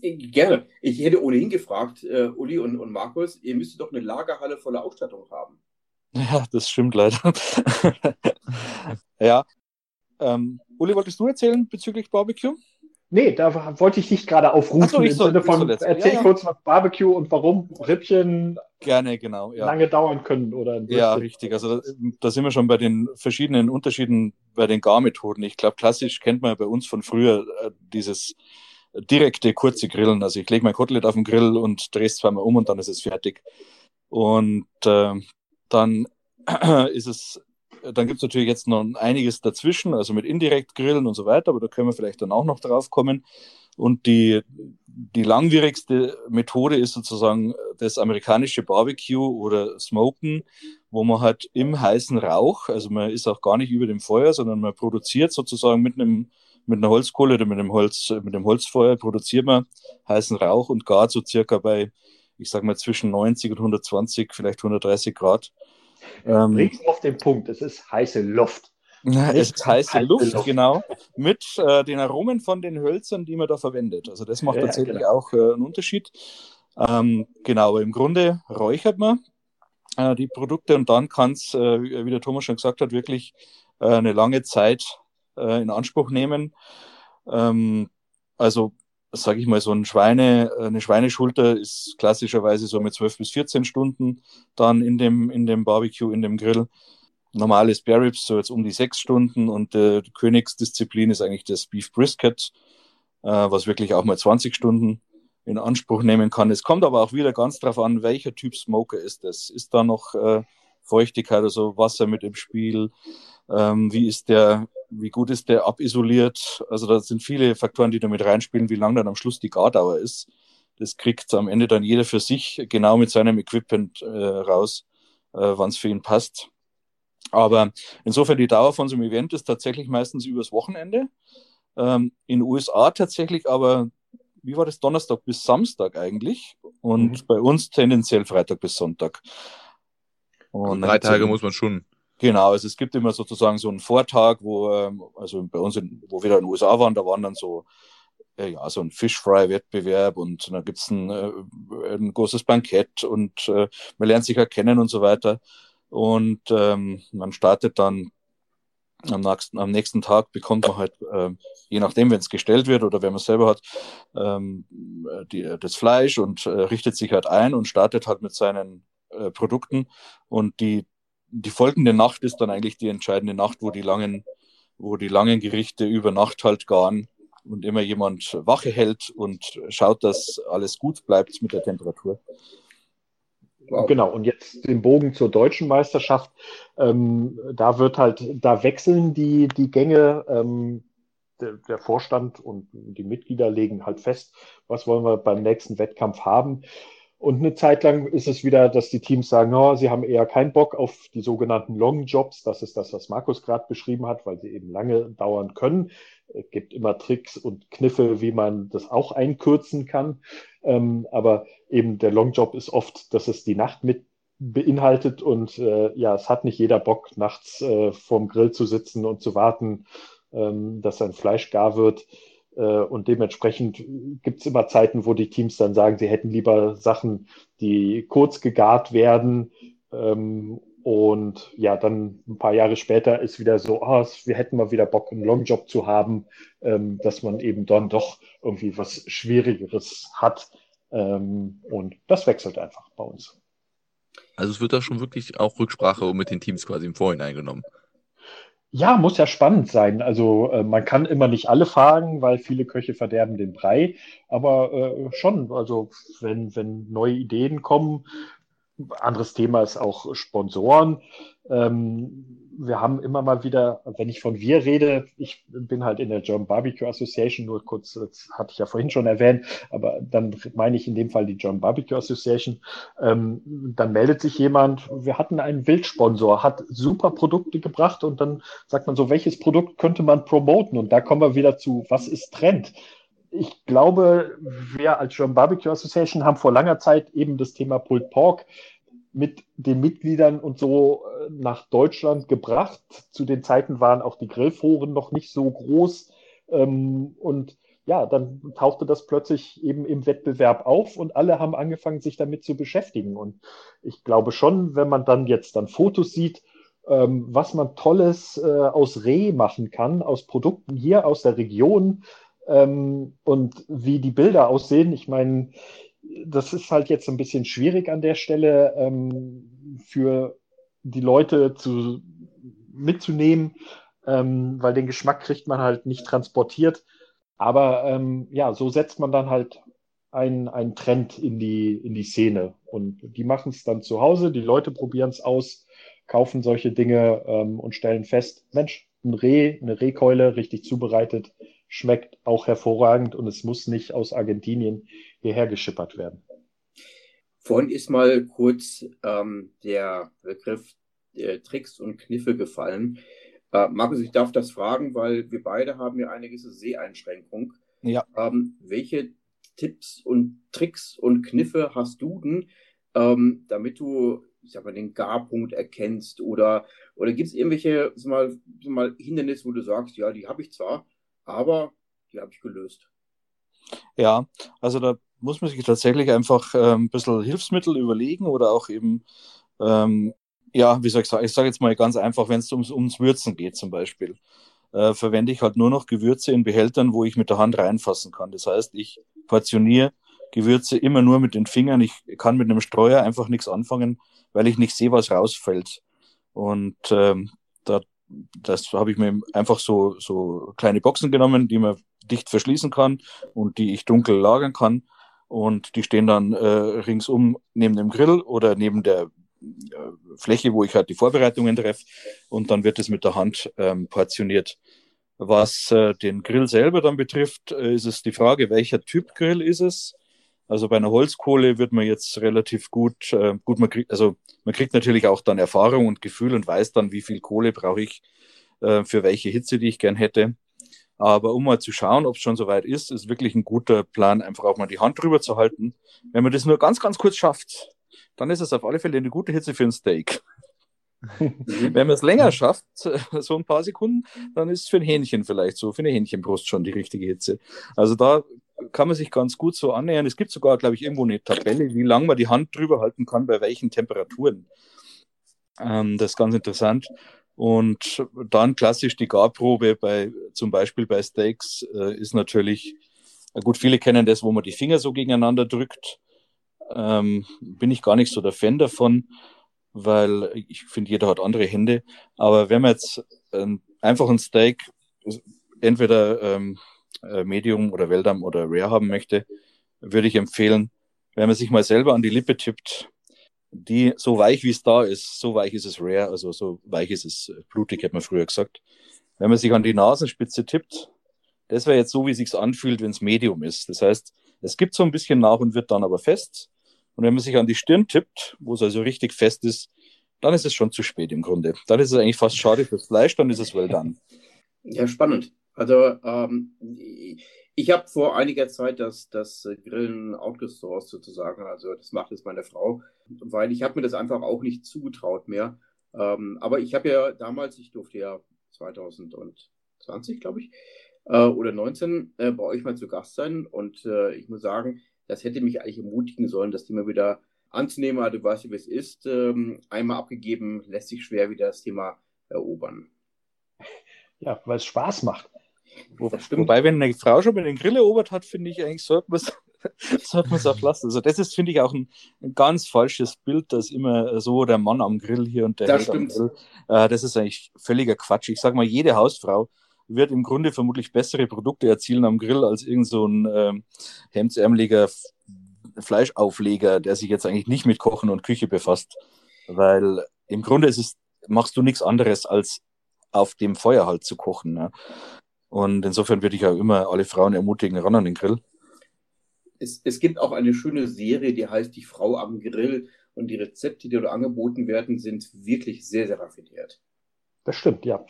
Gerne. Ich hätte ohnehin gefragt, äh, Uli und, und Markus, ihr müsstet doch eine Lagerhalle voller Ausstattung haben. Ja, das stimmt leider. ja. Ähm, Uli, wolltest du erzählen bezüglich Barbecue? Nee, da wollte ich dich gerade aufrufen Ach so, ich im soll- Sinne ich soll von, jetzt- erzähl ja, ja. kurz was Barbecue und warum Rippchen Gerne, genau. Ja. lange dauern können oder Ja, richtig. Also da, da sind wir schon bei den verschiedenen Unterschieden bei den Garmethoden. Ich glaube, klassisch kennt man ja bei uns von früher äh, dieses direkte, kurze Grillen. Also ich lege mein Kotelett auf den Grill und drehe es zweimal um und dann ist es fertig. Und äh, dann ist es, dann gibt es natürlich jetzt noch einiges dazwischen, also mit indirekt Grillen und so weiter, aber da können wir vielleicht dann auch noch drauf kommen. Und die, die langwierigste Methode ist sozusagen das amerikanische Barbecue oder Smoken, wo man halt im heißen Rauch, also man ist auch gar nicht über dem Feuer, sondern man produziert sozusagen mit einem mit einer Holzkohle oder mit einem Holz, mit dem Holzfeuer produziert man heißen Rauch und gart so circa bei, ich sag mal, zwischen 90 und 120, vielleicht 130 Grad. Ähm, auf den Punkt. Es ist heiße Luft. ja, es ist heiße heiße Luft, Luft. genau, mit äh, den Aromen von den Hölzern, die man da verwendet. Also das macht Ja, tatsächlich genau. auch äh, einen Unterschied. Ähm, genau, aber im Grunde räuchert man äh, die Produkte und dann kann es, äh, wie der Thomas schon gesagt hat, wirklich äh, eine lange Zeit äh, in Anspruch nehmen. Ähm, also sage ich mal, so ein Schweine, eine Schweineschulter ist klassischerweise so mit 12 bis 14 Stunden dann in dem, in dem Barbecue, in dem Grill normales Spare Ribs so jetzt um die sechs Stunden und äh, die Königsdisziplin ist eigentlich das Beef Brisket, äh, was wirklich auch mal 20 Stunden in Anspruch nehmen kann. Es kommt aber auch wieder ganz drauf an, welcher Typ Smoker ist das. Ist da noch äh, Feuchtigkeit, also Wasser mit im Spiel? Ähm, wie ist der, wie gut ist der abisoliert? Also da sind viele Faktoren, die da mit reinspielen, wie lang dann am Schluss die Gardauer ist. Das kriegt am Ende dann jeder für sich genau mit seinem Equipment äh, raus, äh, wann es für ihn passt. Aber insofern die Dauer von so einem Event ist tatsächlich meistens übers Wochenende. Ähm, in den USA tatsächlich aber, wie war das, Donnerstag bis Samstag eigentlich und Mhm. bei uns tendenziell Freitag bis Sonntag. Also dann drei gibt's Tage muss man schon. Genau, also es gibt immer sozusagen so einen Vortag, wo, ähm, also bei uns, in, wo wir da in den USA waren, da waren dann so, äh, ja, so ein Fish-Fry-Wettbewerb und dann gibt's ein, äh, ein großes Bankett und äh, man lernt sich erkennen und so weiter. Und ähm, man startet dann am nächsten, am nächsten Tag bekommt man halt, ähm, je nachdem, wenn es gestellt wird oder wenn man es selber hat, ähm, die, das Fleisch und äh, richtet sich halt ein und startet halt mit seinen äh, Produkten. Und die, die folgende Nacht ist dann eigentlich die entscheidende Nacht, wo die langen, wo die langen Gerichte über Nacht halt garen und immer jemand Wache hält und schaut, dass alles gut bleibt mit der Temperatur. Wow. Genau, und jetzt den Bogen zur deutschen Meisterschaft. Ähm, da wird halt, da wechseln die, die Gänge. Ähm, der, der Vorstand und die Mitglieder legen halt fest, was wollen wir beim nächsten Wettkampf haben. Und eine Zeit lang ist es wieder, dass die Teams sagen, oh, sie haben eher keinen Bock auf die sogenannten Long Jobs. Das ist das, was Markus gerade beschrieben hat, weil sie eben lange dauern können. Es gibt immer Tricks und Kniffe, wie man das auch einkürzen kann. Ähm, aber eben der Long Job ist oft, dass es die Nacht mit beinhaltet und äh, ja, es hat nicht jeder Bock, nachts äh, vorm Grill zu sitzen und zu warten, ähm, dass sein Fleisch gar wird. Äh, und dementsprechend gibt es immer Zeiten, wo die Teams dann sagen, sie hätten lieber Sachen, die kurz gegart werden. Ähm, und ja, dann ein paar Jahre später ist wieder so, ah, wir hätten mal wieder Bock, einen Longjob zu haben, ähm, dass man eben dann doch irgendwie was Schwierigeres hat. Ähm, und das wechselt einfach bei uns. Also es wird da schon wirklich auch Rücksprache mit den Teams quasi im Vorhinein genommen. Ja, muss ja spannend sein. Also äh, man kann immer nicht alle fragen, weil viele Köche verderben den Brei. Aber äh, schon, also wenn, wenn neue Ideen kommen, anderes Thema ist auch Sponsoren. Ähm, wir haben immer mal wieder, wenn ich von wir rede, ich bin halt in der German Barbecue Association, nur kurz, das hatte ich ja vorhin schon erwähnt, aber dann meine ich in dem Fall die German Barbecue Association. Ähm, dann meldet sich jemand, wir hatten einen Wildsponsor, hat super Produkte gebracht und dann sagt man so, welches Produkt könnte man promoten? Und da kommen wir wieder zu, was ist Trend? ich glaube, wir als German Barbecue Association haben vor langer Zeit eben das Thema Pulled Pork mit den Mitgliedern und so äh, nach Deutschland gebracht. Zu den Zeiten waren auch die Grillforen noch nicht so groß. Ähm, und ja, dann tauchte das plötzlich eben im Wettbewerb auf und alle haben angefangen, sich damit zu beschäftigen. Und ich glaube schon, wenn man dann jetzt dann Fotos sieht, ähm, was man Tolles äh, aus Reh machen kann, aus Produkten hier aus der Region ähm, und wie die Bilder aussehen. Ich meine, das ist halt jetzt ein bisschen schwierig an der Stelle ähm, für die Leute zu, mitzunehmen, ähm, weil den Geschmack kriegt man halt nicht transportiert. Aber ähm, ja, so setzt man dann halt einen, Trend in die, in die Szene. Und die machen es dann zu Hause, die Leute probieren es aus, kaufen solche Dinge ähm, und stellen fest, Mensch, ein Reh, eine Rehkeule, richtig zubereitet, schmeckt auch hervorragend und es muss nicht aus Argentinien hierher geschippert werden. Vorhin ist mal kurz ähm, der Begriff äh, Tricks und Kniffe gefallen. Äh, Markus, ich darf das fragen, weil wir beide haben ja eine gewisse Seheinschränkung. Ja. Ähm, welche Tipps und Tricks und Kniffe hast du denn, ähm, damit du, ich sag mal, den Garpunkt erkennst? Oder, oder gibt es irgendwelche sag mal, sag mal, Hindernisse, wo du sagst, ja, die habe ich zwar, aber die habe ich gelöst? Ja, also da muss man sich tatsächlich einfach äh, ein bisschen Hilfsmittel überlegen oder auch eben, ähm, ja, wie soll ich sagen, ich sage jetzt mal ganz einfach, wenn es ums, ums Würzen geht zum Beispiel, äh, verwende ich halt nur noch Gewürze in Behältern, wo ich mit der Hand reinfassen kann. Das heißt, ich portioniere Gewürze immer nur mit den Fingern. Ich kann mit einem Streuer einfach nichts anfangen, weil ich nicht sehe, was rausfällt. Und ähm, da, das habe ich mir einfach so, so kleine Boxen genommen, die man dicht verschließen kann und die ich dunkel lagern kann. Und die stehen dann äh, ringsum neben dem Grill oder neben der äh, Fläche, wo ich halt die Vorbereitungen treffe. Und dann wird es mit der Hand ähm, portioniert. Was äh, den Grill selber dann betrifft, äh, ist es die Frage, welcher Typ Grill ist es? Also bei einer Holzkohle wird man jetzt relativ gut, äh, gut man kriegt, also man kriegt natürlich auch dann Erfahrung und Gefühl und weiß dann, wie viel Kohle brauche ich äh, für welche Hitze, die ich gern hätte. Aber um mal zu schauen, ob es schon soweit ist, ist wirklich ein guter Plan, einfach auch mal die Hand drüber zu halten. Wenn man das nur ganz, ganz kurz schafft, dann ist es auf alle Fälle eine gute Hitze für ein Steak. Wenn man es länger schafft, so ein paar Sekunden, dann ist es für ein Hähnchen vielleicht so, für eine Hähnchenbrust schon die richtige Hitze. Also da kann man sich ganz gut so annähern. Es gibt sogar, glaube ich, irgendwo eine Tabelle, wie lange man die Hand drüber halten kann, bei welchen Temperaturen. Ähm, das ist ganz interessant. Und dann klassisch die Garprobe bei, zum Beispiel bei Steaks, äh, ist natürlich, gut, viele kennen das, wo man die Finger so gegeneinander drückt. Ähm, bin ich gar nicht so der Fan davon, weil ich finde, jeder hat andere Hände. Aber wenn man jetzt ähm, einfach ein Steak entweder ähm, äh, Medium oder Weldamm oder Rare haben möchte, würde ich empfehlen, wenn man sich mal selber an die Lippe tippt, die so weich wie es da ist, so weich ist es rare, also so weich ist es äh, blutig, hätte man früher gesagt. Wenn man sich an die Nasenspitze tippt, das wäre jetzt so, wie es sich anfühlt, wenn es Medium ist. Das heißt, es gibt so ein bisschen nach und wird dann aber fest. Und wenn man sich an die Stirn tippt, wo es also richtig fest ist, dann ist es schon zu spät im Grunde. Dann ist es eigentlich fast schade fürs Fleisch, dann ist es well done. Ja, spannend. Also ähm, ich habe vor einiger Zeit das, das Grillen outgesourced sozusagen. Also das macht jetzt meine Frau, weil ich habe mir das einfach auch nicht zugetraut mehr. Ähm, aber ich habe ja damals, ich durfte ja 2020, glaube ich, äh, oder 19 äh, bei euch mal zu Gast sein. Und äh, ich muss sagen, das hätte mich eigentlich ermutigen sollen, das Thema wieder anzunehmen. Also, du weißt ja, wie es ist. Ähm, einmal abgegeben, lässt sich schwer wieder das Thema erobern. Ja, weil es Spaß macht. Wo, wobei, wenn eine Frau schon mal den Grill erobert hat, finde ich eigentlich, sollte man es auch lassen. Also das ist, finde ich, auch ein, ein, ganz falsches Bild, dass immer so der Mann am Grill hier und der das am Grill. Äh, das ist eigentlich völliger Quatsch. Ich sage mal, jede Hausfrau wird im Grunde vermutlich bessere Produkte erzielen am Grill als irgend so ein ähm, hemdsärmeliger Fleischaufleger, der sich jetzt eigentlich nicht mit Kochen und Küche befasst. Weil im Grunde ist es machst du nichts anderes, als auf dem Feuer halt zu kochen. Ja. Und insofern würde ich auch immer alle Frauen ermutigen, ran an den Grill. Es, es gibt auch eine schöne Serie, die heißt Die Frau am Grill. Und die Rezepte, die dort angeboten werden, sind wirklich sehr, sehr raffiniert. Das stimmt, ja.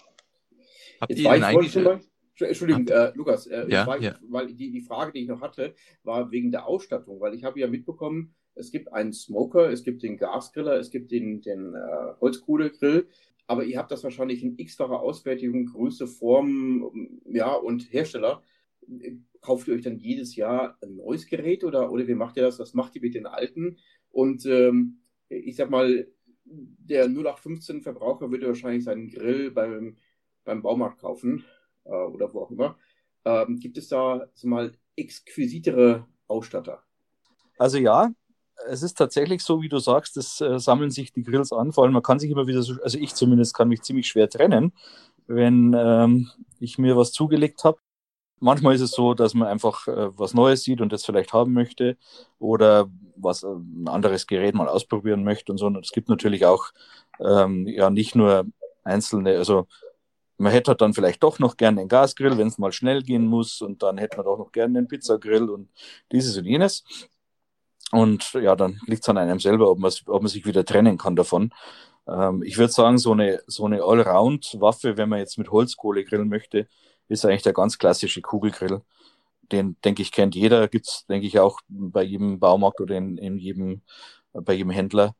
Habt Jetzt ihr denn eigentlich... Mal, Entschuldigung, äh, Lukas, äh, ja, war, ja. weil die, die Frage, die ich noch hatte, war wegen der Ausstattung, weil ich habe ja mitbekommen, es gibt einen Smoker, es gibt den Gasgriller, es gibt den, den äh, Holzkohlegrill, aber ihr habt das wahrscheinlich in x-facher Ausfertigung, Größe, Form, ja, und Hersteller. Kauft ihr euch dann jedes Jahr ein neues Gerät oder, oder wie macht ihr das? Was macht ihr mit den alten? Und ähm, ich sag mal, der 0815-Verbraucher würde wahrscheinlich seinen Grill beim, beim Baumarkt kaufen äh, oder wo auch immer. Ähm, gibt es da so mal exquisitere Ausstatter? Also ja, es ist tatsächlich so, wie du sagst, es äh, sammeln sich die Grills an. Vor allem, man kann sich immer wieder, so, also ich zumindest kann mich ziemlich schwer trennen, wenn ähm, ich mir was zugelegt habe. Manchmal ist es so, dass man einfach äh, was Neues sieht und das vielleicht haben möchte oder was äh, ein anderes Gerät mal ausprobieren möchte und so. Und es gibt natürlich auch ähm, ja nicht nur einzelne, also man hätte dann vielleicht doch noch gerne einen Gasgrill, wenn es mal schnell gehen muss und dann hätte man doch noch gerne einen Pizzagrill und dieses und jenes. Und ja, dann liegt es an einem selber, ob, ob man sich wieder trennen kann davon. Ähm, ich würde sagen, so eine, so eine Allround-Waffe, wenn man jetzt mit Holzkohle grillen möchte, ist eigentlich der ganz klassische Kugelgrill. Den, denke ich, kennt jeder. Gibt's denke ich, auch bei jedem Baumarkt oder in, in jedem, bei jedem Händler.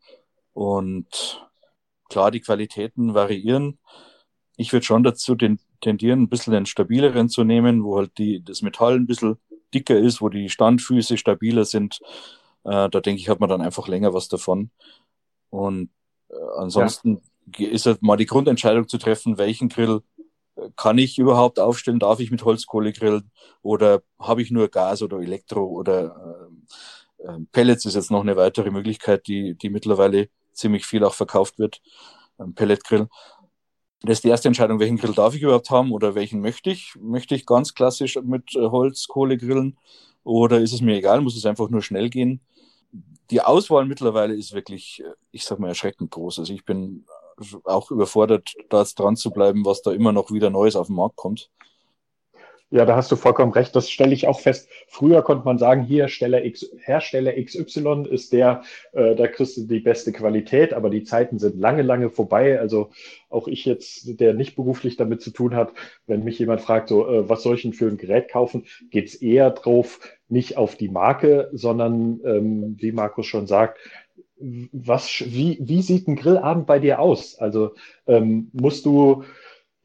Und klar, die Qualitäten variieren. Ich würde schon dazu den, tendieren, ein bisschen den stabileren zu nehmen, wo halt die, das Metall ein bisschen dicker ist, wo die Standfüße stabiler sind. Äh, da denke ich, hat man dann einfach länger was davon. Und äh, ansonsten ja. ist halt mal die Grundentscheidung zu treffen, welchen Grill äh, kann ich überhaupt aufstellen? Darf ich mit Holzkohle grillen? Oder habe ich nur Gas oder Elektro oder äh, äh, Pellets ist jetzt noch eine weitere Möglichkeit, die, die mittlerweile ziemlich viel auch verkauft wird. Ein Pelletgrill. Das ist die erste Entscheidung, welchen Grill darf ich überhaupt haben oder welchen möchte ich? Möchte ich ganz klassisch mit Holzkohle grillen oder ist es mir egal, muss es einfach nur schnell gehen? Die Auswahl mittlerweile ist wirklich, ich sag mal, erschreckend groß. Also ich bin auch überfordert, da jetzt dran zu bleiben, was da immer noch wieder Neues auf den Markt kommt. Ja, da hast du vollkommen recht. Das stelle ich auch fest. Früher konnte man sagen, hier Hersteller, X, Hersteller XY ist der, äh, da kriegst du die beste Qualität, aber die Zeiten sind lange, lange vorbei. Also auch ich jetzt, der nicht beruflich damit zu tun hat, wenn mich jemand fragt, so, äh, was soll ich denn für ein Gerät kaufen, geht's eher drauf, nicht auf die Marke, sondern, ähm, wie Markus schon sagt, was, wie, wie sieht ein Grillabend bei dir aus? Also ähm, musst du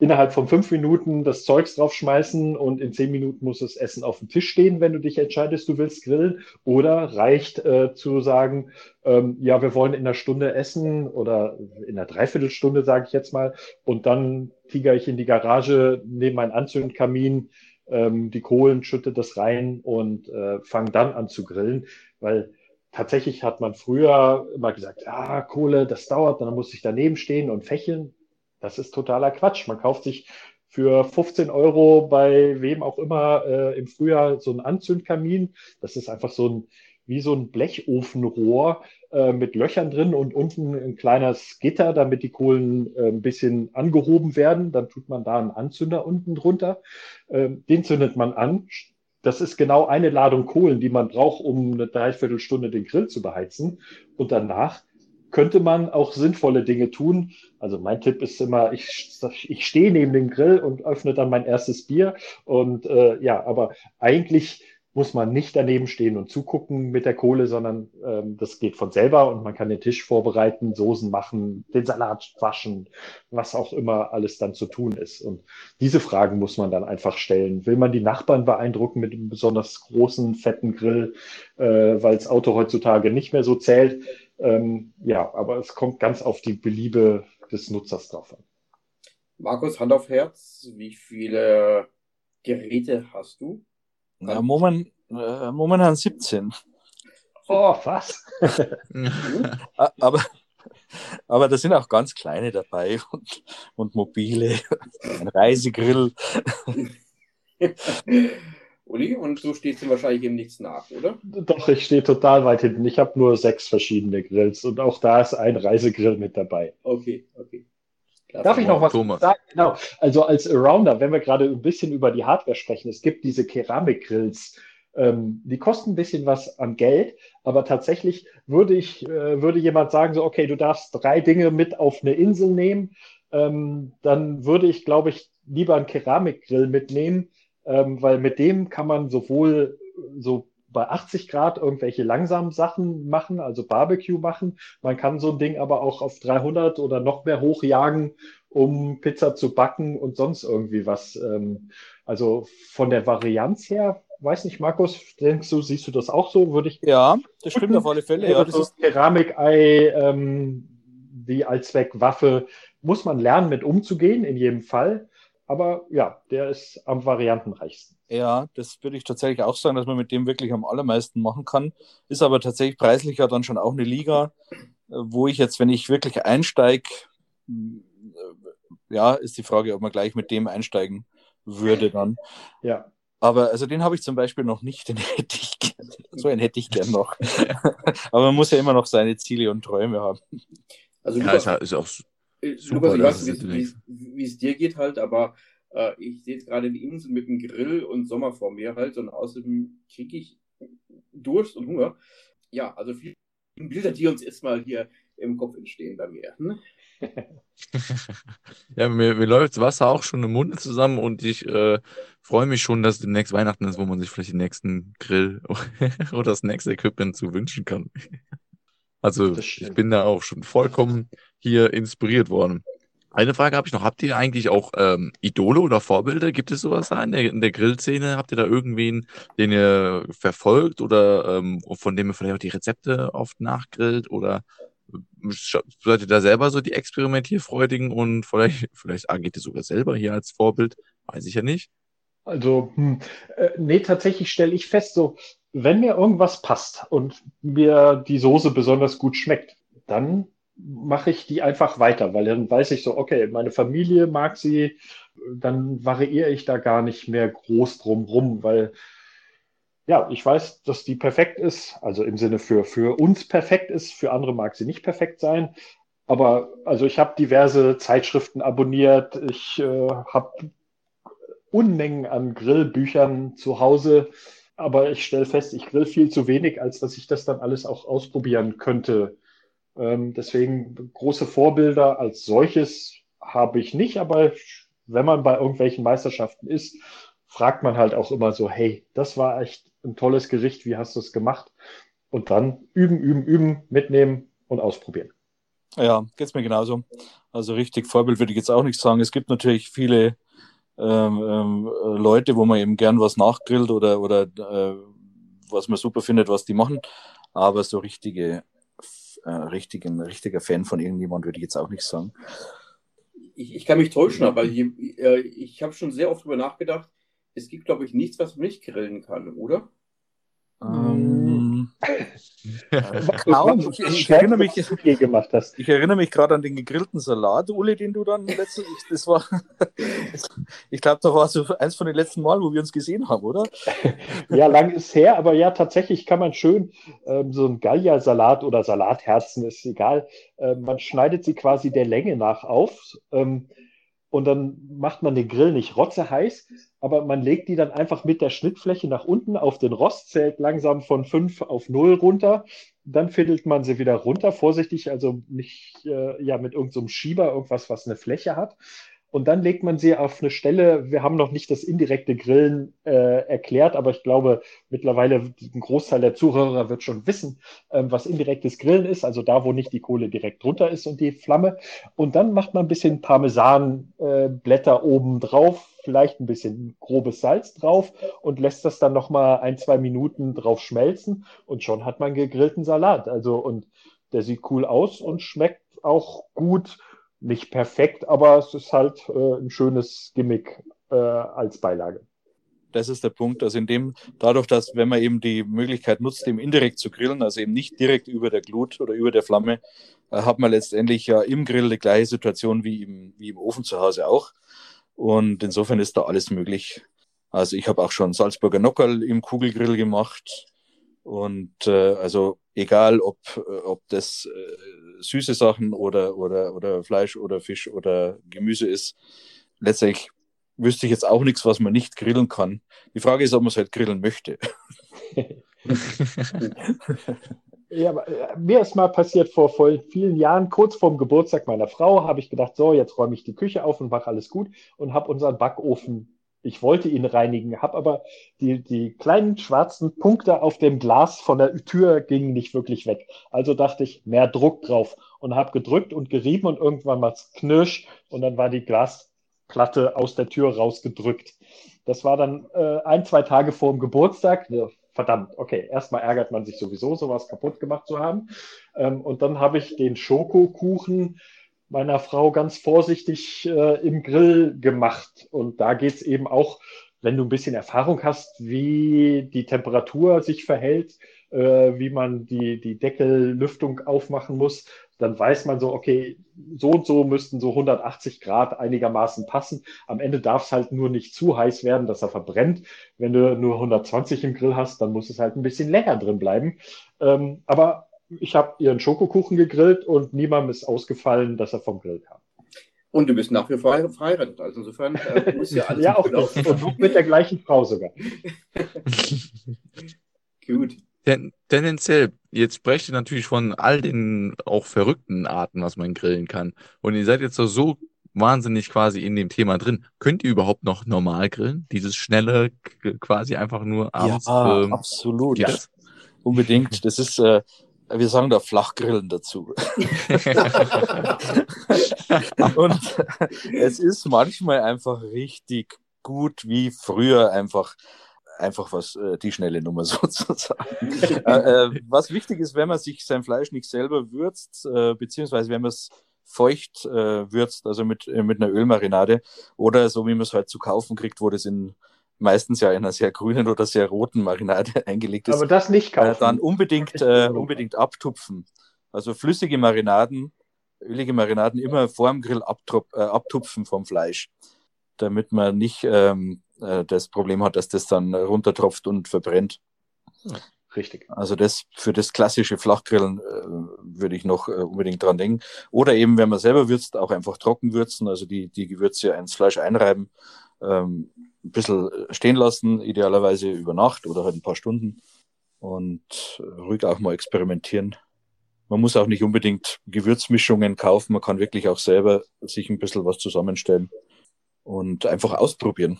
innerhalb von fünf Minuten das Zeugs draufschmeißen und in zehn Minuten muss das Essen auf dem Tisch stehen, wenn du dich entscheidest, du willst grillen? Oder reicht äh, zu sagen, ähm, ja, wir wollen in einer Stunde essen oder in einer Dreiviertelstunde, sage ich jetzt mal, und dann tiger ich in die Garage, nehme meinen Anzündkamin, ähm, die Kohlen, schütte das rein und äh, fange dann an zu grillen, weil tatsächlich hat man früher immer gesagt, ah, Kohle, das dauert, dann muss ich daneben stehen und fächeln. Das ist totaler Quatsch. Man kauft sich für 15 Euro bei wem auch immer äh, im Frühjahr so einen Anzündkamin. Das ist einfach so ein, wie so ein Blechofenrohr äh, mit Löchern drin und unten ein kleines Gitter, damit die Kohlen äh, ein bisschen angehoben werden. Dann tut man da einen Anzünder unten drunter. Ähm, den zündet man an. Das ist genau eine Ladung Kohlen, die man braucht, um eine Dreiviertelstunde den Grill zu beheizen. Und danach könnte man auch sinnvolle Dinge tun. Also mein Tipp ist immer, ich, ich stehe neben dem Grill und öffne dann mein erstes Bier. Und äh, ja, aber eigentlich muss man nicht daneben stehen und zugucken mit der Kohle, sondern ähm, das geht von selber und man kann den Tisch vorbereiten, Soßen machen, den Salat waschen, was auch immer alles dann zu tun ist. Und diese Fragen muss man dann einfach stellen. Will man die Nachbarn beeindrucken mit einem besonders großen, fetten Grill, äh, weil das Auto heutzutage nicht mehr so zählt? Ähm, ja, aber es kommt ganz auf die Beliebe des Nutzers drauf an. Markus, Hand auf Herz, wie viele Geräte hast du? Ja, moment, äh, momentan 17. Oh, was? aber, aber da sind auch ganz kleine dabei und, und mobile, ein Reisegrill. Uli, und du stehst ihm wahrscheinlich eben nichts nach, oder? Doch, ich stehe total weit hinten. Ich habe nur sechs verschiedene Grills und auch da ist ein Reisegrill mit dabei. Okay, okay. Darf ich noch was Thomas. sagen? Genau. Also als Arounder, wenn wir gerade ein bisschen über die Hardware sprechen, es gibt diese Keramikgrills. Ähm, die kosten ein bisschen was an Geld, aber tatsächlich würde ich, äh, würde jemand sagen, so, okay, du darfst drei Dinge mit auf eine Insel nehmen, ähm, dann würde ich, glaube ich, lieber einen Keramikgrill mitnehmen, ähm, weil mit dem kann man sowohl so bei 80 Grad irgendwelche langsamen Sachen machen, also Barbecue machen. Man kann so ein Ding aber auch auf 300 oder noch mehr hochjagen, um Pizza zu backen und sonst irgendwie was. Ähm, also von der Varianz her, weiß nicht, Markus, denkst du, siehst du das auch so? Würde ich. Ja, das stimmt auf alle Fälle. Ja, das ist Keramikei, ähm, die Allzweckwaffe, muss man lernen, mit umzugehen, in jedem Fall. Aber ja, der ist am variantenreichsten. Ja, das würde ich tatsächlich auch sagen, dass man mit dem wirklich am allermeisten machen kann. Ist aber tatsächlich preislich ja dann schon auch eine Liga, wo ich jetzt, wenn ich wirklich einsteige, ja, ist die Frage, ob man gleich mit dem einsteigen würde dann. Ja. Aber also den habe ich zum Beispiel noch nicht, den hätte ich gern. So einen hätte ich gern noch. aber man muss ja immer noch seine Ziele und Träume haben. Also ja, ist, ist auch super. Lukas, ich weiß nicht, wie es dir geht halt, aber äh, ich sehe jetzt gerade die Insel mit dem Grill und Sommer vor mir halt und außerdem kriege ich Durst und Hunger. Ja, also viele Bilder, die uns erstmal hier im Kopf entstehen bei mir. Hm? ja, mir, mir läuft das Wasser auch schon im Mund zusammen und ich äh, freue mich schon, dass demnächst Weihnachten ist, wo man sich vielleicht den nächsten Grill oder das nächste Equipment zu wünschen kann. Also ich bin da auch schon vollkommen hier inspiriert worden. Eine Frage habe ich noch. Habt ihr eigentlich auch ähm, Idole oder Vorbilder? Gibt es sowas da in der, in der Grillszene? Habt ihr da irgendwen, den ihr verfolgt oder ähm, von dem ihr vielleicht auch die Rezepte oft nachgrillt? Oder ähm, seid ihr da selber so die Experimentierfreudigen und vielleicht, vielleicht agiert ihr sogar selber hier als Vorbild? Weiß ich ja nicht. Also, hm, äh, nee, tatsächlich stelle ich fest, so, wenn mir irgendwas passt und mir die Soße besonders gut schmeckt, dann mache ich die einfach weiter, weil dann weiß ich so, okay, meine Familie mag sie, dann variiere ich da gar nicht mehr groß drum rum, weil ja, ich weiß, dass die perfekt ist, also im Sinne für, für uns perfekt ist, für andere mag sie nicht perfekt sein. Aber also ich habe diverse Zeitschriften abonniert, ich äh, habe Unmengen an Grillbüchern zu Hause, aber ich stelle fest, ich grill viel zu wenig, als dass ich das dann alles auch ausprobieren könnte. Ähm, deswegen große Vorbilder als solches habe ich nicht, aber wenn man bei irgendwelchen Meisterschaften ist, fragt man halt auch immer so, hey, das war echt ein tolles Gericht, wie hast du es gemacht? Und dann üben, üben, üben, mitnehmen und ausprobieren. Ja, geht es mir genauso. Also richtig Vorbild würde ich jetzt auch nicht sagen. Es gibt natürlich viele ähm, ähm, Leute, wo man eben gern was nachgrillt oder, oder äh, was man super findet, was die machen. Aber so richtige äh, richtig, ein richtiger Fan von irgendjemand, würde ich jetzt auch nicht sagen. Ich, ich kann mich täuschen, aber ich, äh, ich habe schon sehr oft darüber nachgedacht. Es gibt, glaube ich, nichts, was man nicht grillen kann, oder? Ähm, kaum. Ich, ich, erinnere mich, gemacht hast. ich erinnere mich gerade an den gegrillten Salat, Uli, den du dann letztes, das war, ich glaube, da war so eins von den letzten Mal, wo wir uns gesehen haben, oder? Ja, lang ist her, aber ja, tatsächlich kann man schön ähm, so ein Gallia-Salat oder Salatherzen, ist egal, äh, man schneidet sie quasi der Länge nach auf. Ähm, und dann macht man den Grill nicht rotzeheiß, aber man legt die dann einfach mit der Schnittfläche nach unten auf den Rost, zählt langsam von 5 auf 0 runter. Dann fiddelt man sie wieder runter, vorsichtig, also nicht äh, ja mit irgendeinem so Schieber, irgendwas, was eine Fläche hat. Und dann legt man sie auf eine Stelle, wir haben noch nicht das indirekte Grillen äh, erklärt, aber ich glaube, mittlerweile ein Großteil der Zuhörer wird schon wissen, ähm, was indirektes Grillen ist, also da, wo nicht die Kohle direkt drunter ist und die Flamme. Und dann macht man ein bisschen Parmesanblätter äh, oben drauf, vielleicht ein bisschen grobes Salz drauf und lässt das dann nochmal ein, zwei Minuten drauf schmelzen und schon hat man gegrillten Salat. Also und der sieht cool aus und schmeckt auch gut nicht perfekt, aber es ist halt äh, ein schönes Gimmick äh, als Beilage. Das ist der Punkt. Also in dem, dadurch, dass wenn man eben die Möglichkeit nutzt, eben indirekt zu grillen, also eben nicht direkt über der Glut oder über der Flamme, äh, hat man letztendlich ja im Grill die gleiche Situation wie im, wie im Ofen zu Hause auch. Und insofern ist da alles möglich. Also ich habe auch schon Salzburger Nockerl im Kugelgrill gemacht. Und äh, also egal, ob, äh, ob das äh, süße Sachen oder, oder, oder Fleisch oder Fisch oder Gemüse ist. Letztendlich wüsste ich jetzt auch nichts, was man nicht grillen kann. Die Frage ist, ob man es halt grillen möchte. Ja, äh, mir ist mal passiert vor, vor vielen Jahren, kurz vorm Geburtstag meiner Frau, habe ich gedacht, so, jetzt räume ich die Küche auf und mache alles gut und habe unseren Backofen, ich wollte ihn reinigen, habe aber die, die kleinen schwarzen Punkte auf dem Glas von der Tür gingen nicht wirklich weg. Also dachte ich, mehr Druck drauf und habe gedrückt und gerieben und irgendwann mal knirsch und dann war die Glasplatte aus der Tür rausgedrückt. Das war dann äh, ein, zwei Tage vor dem Geburtstag verdammt, okay, erstmal ärgert man sich sowieso, sowas kaputt gemacht zu haben. Ähm, und dann habe ich den Schokokuchen meiner Frau ganz vorsichtig äh, im Grill gemacht. Und da geht es eben auch, wenn du ein bisschen Erfahrung hast, wie die Temperatur sich verhält, äh, wie man die, die Deckellüftung aufmachen muss, dann weiß man so, okay, so und so müssten so 180 Grad einigermaßen passen. Am Ende darf es halt nur nicht zu heiß werden, dass er verbrennt. Wenn du nur 120 im Grill hast, dann muss es halt ein bisschen länger drin bleiben. Ähm, aber ich habe ihren Schokokuchen gegrillt und niemandem ist ausgefallen, dass er vom Grill kam. Und du bist nach wie vor verheiratet. Also insofern äh, muss ja alles. ja, auch das. Und mit der gleichen Frau sogar. Gut. Ten, tendenziell, jetzt sprecht ihr natürlich von all den auch verrückten Arten, was man grillen kann. Und ihr seid jetzt so, so wahnsinnig quasi in dem Thema drin. Könnt ihr überhaupt noch normal grillen? Dieses schnelle, quasi einfach nur abends? Ja, ähm, absolut. Ja. Unbedingt. Das ist, äh, wir sagen da Flachgrillen dazu. Und es ist manchmal einfach richtig gut wie früher einfach einfach was, äh, die schnelle Nummer sozusagen. äh, äh, was wichtig ist, wenn man sich sein Fleisch nicht selber würzt, äh, beziehungsweise wenn man es feucht äh, würzt, also mit, äh, mit einer Ölmarinade oder so wie man es halt zu kaufen kriegt, wo das in meistens ja in einer sehr grünen oder sehr roten Marinade eingelegt ist. Aber das nicht kaufen. dann unbedingt, äh, unbedingt abtupfen. Also flüssige Marinaden, ölige Marinaden immer vor dem Grill abtrup, äh, abtupfen vom Fleisch, damit man nicht ähm, äh, das Problem hat, dass das dann runtertropft und verbrennt. Richtig. Also das für das klassische Flachgrillen äh, würde ich noch äh, unbedingt dran denken. Oder eben, wenn man selber würzt, auch einfach trocken würzen, also die, die Gewürze ins Fleisch einreiben, ähm, ein bisschen stehen lassen, idealerweise über Nacht oder halt ein paar Stunden und ruhig auch mal experimentieren. Man muss auch nicht unbedingt Gewürzmischungen kaufen, man kann wirklich auch selber sich ein bisschen was zusammenstellen und einfach ausprobieren.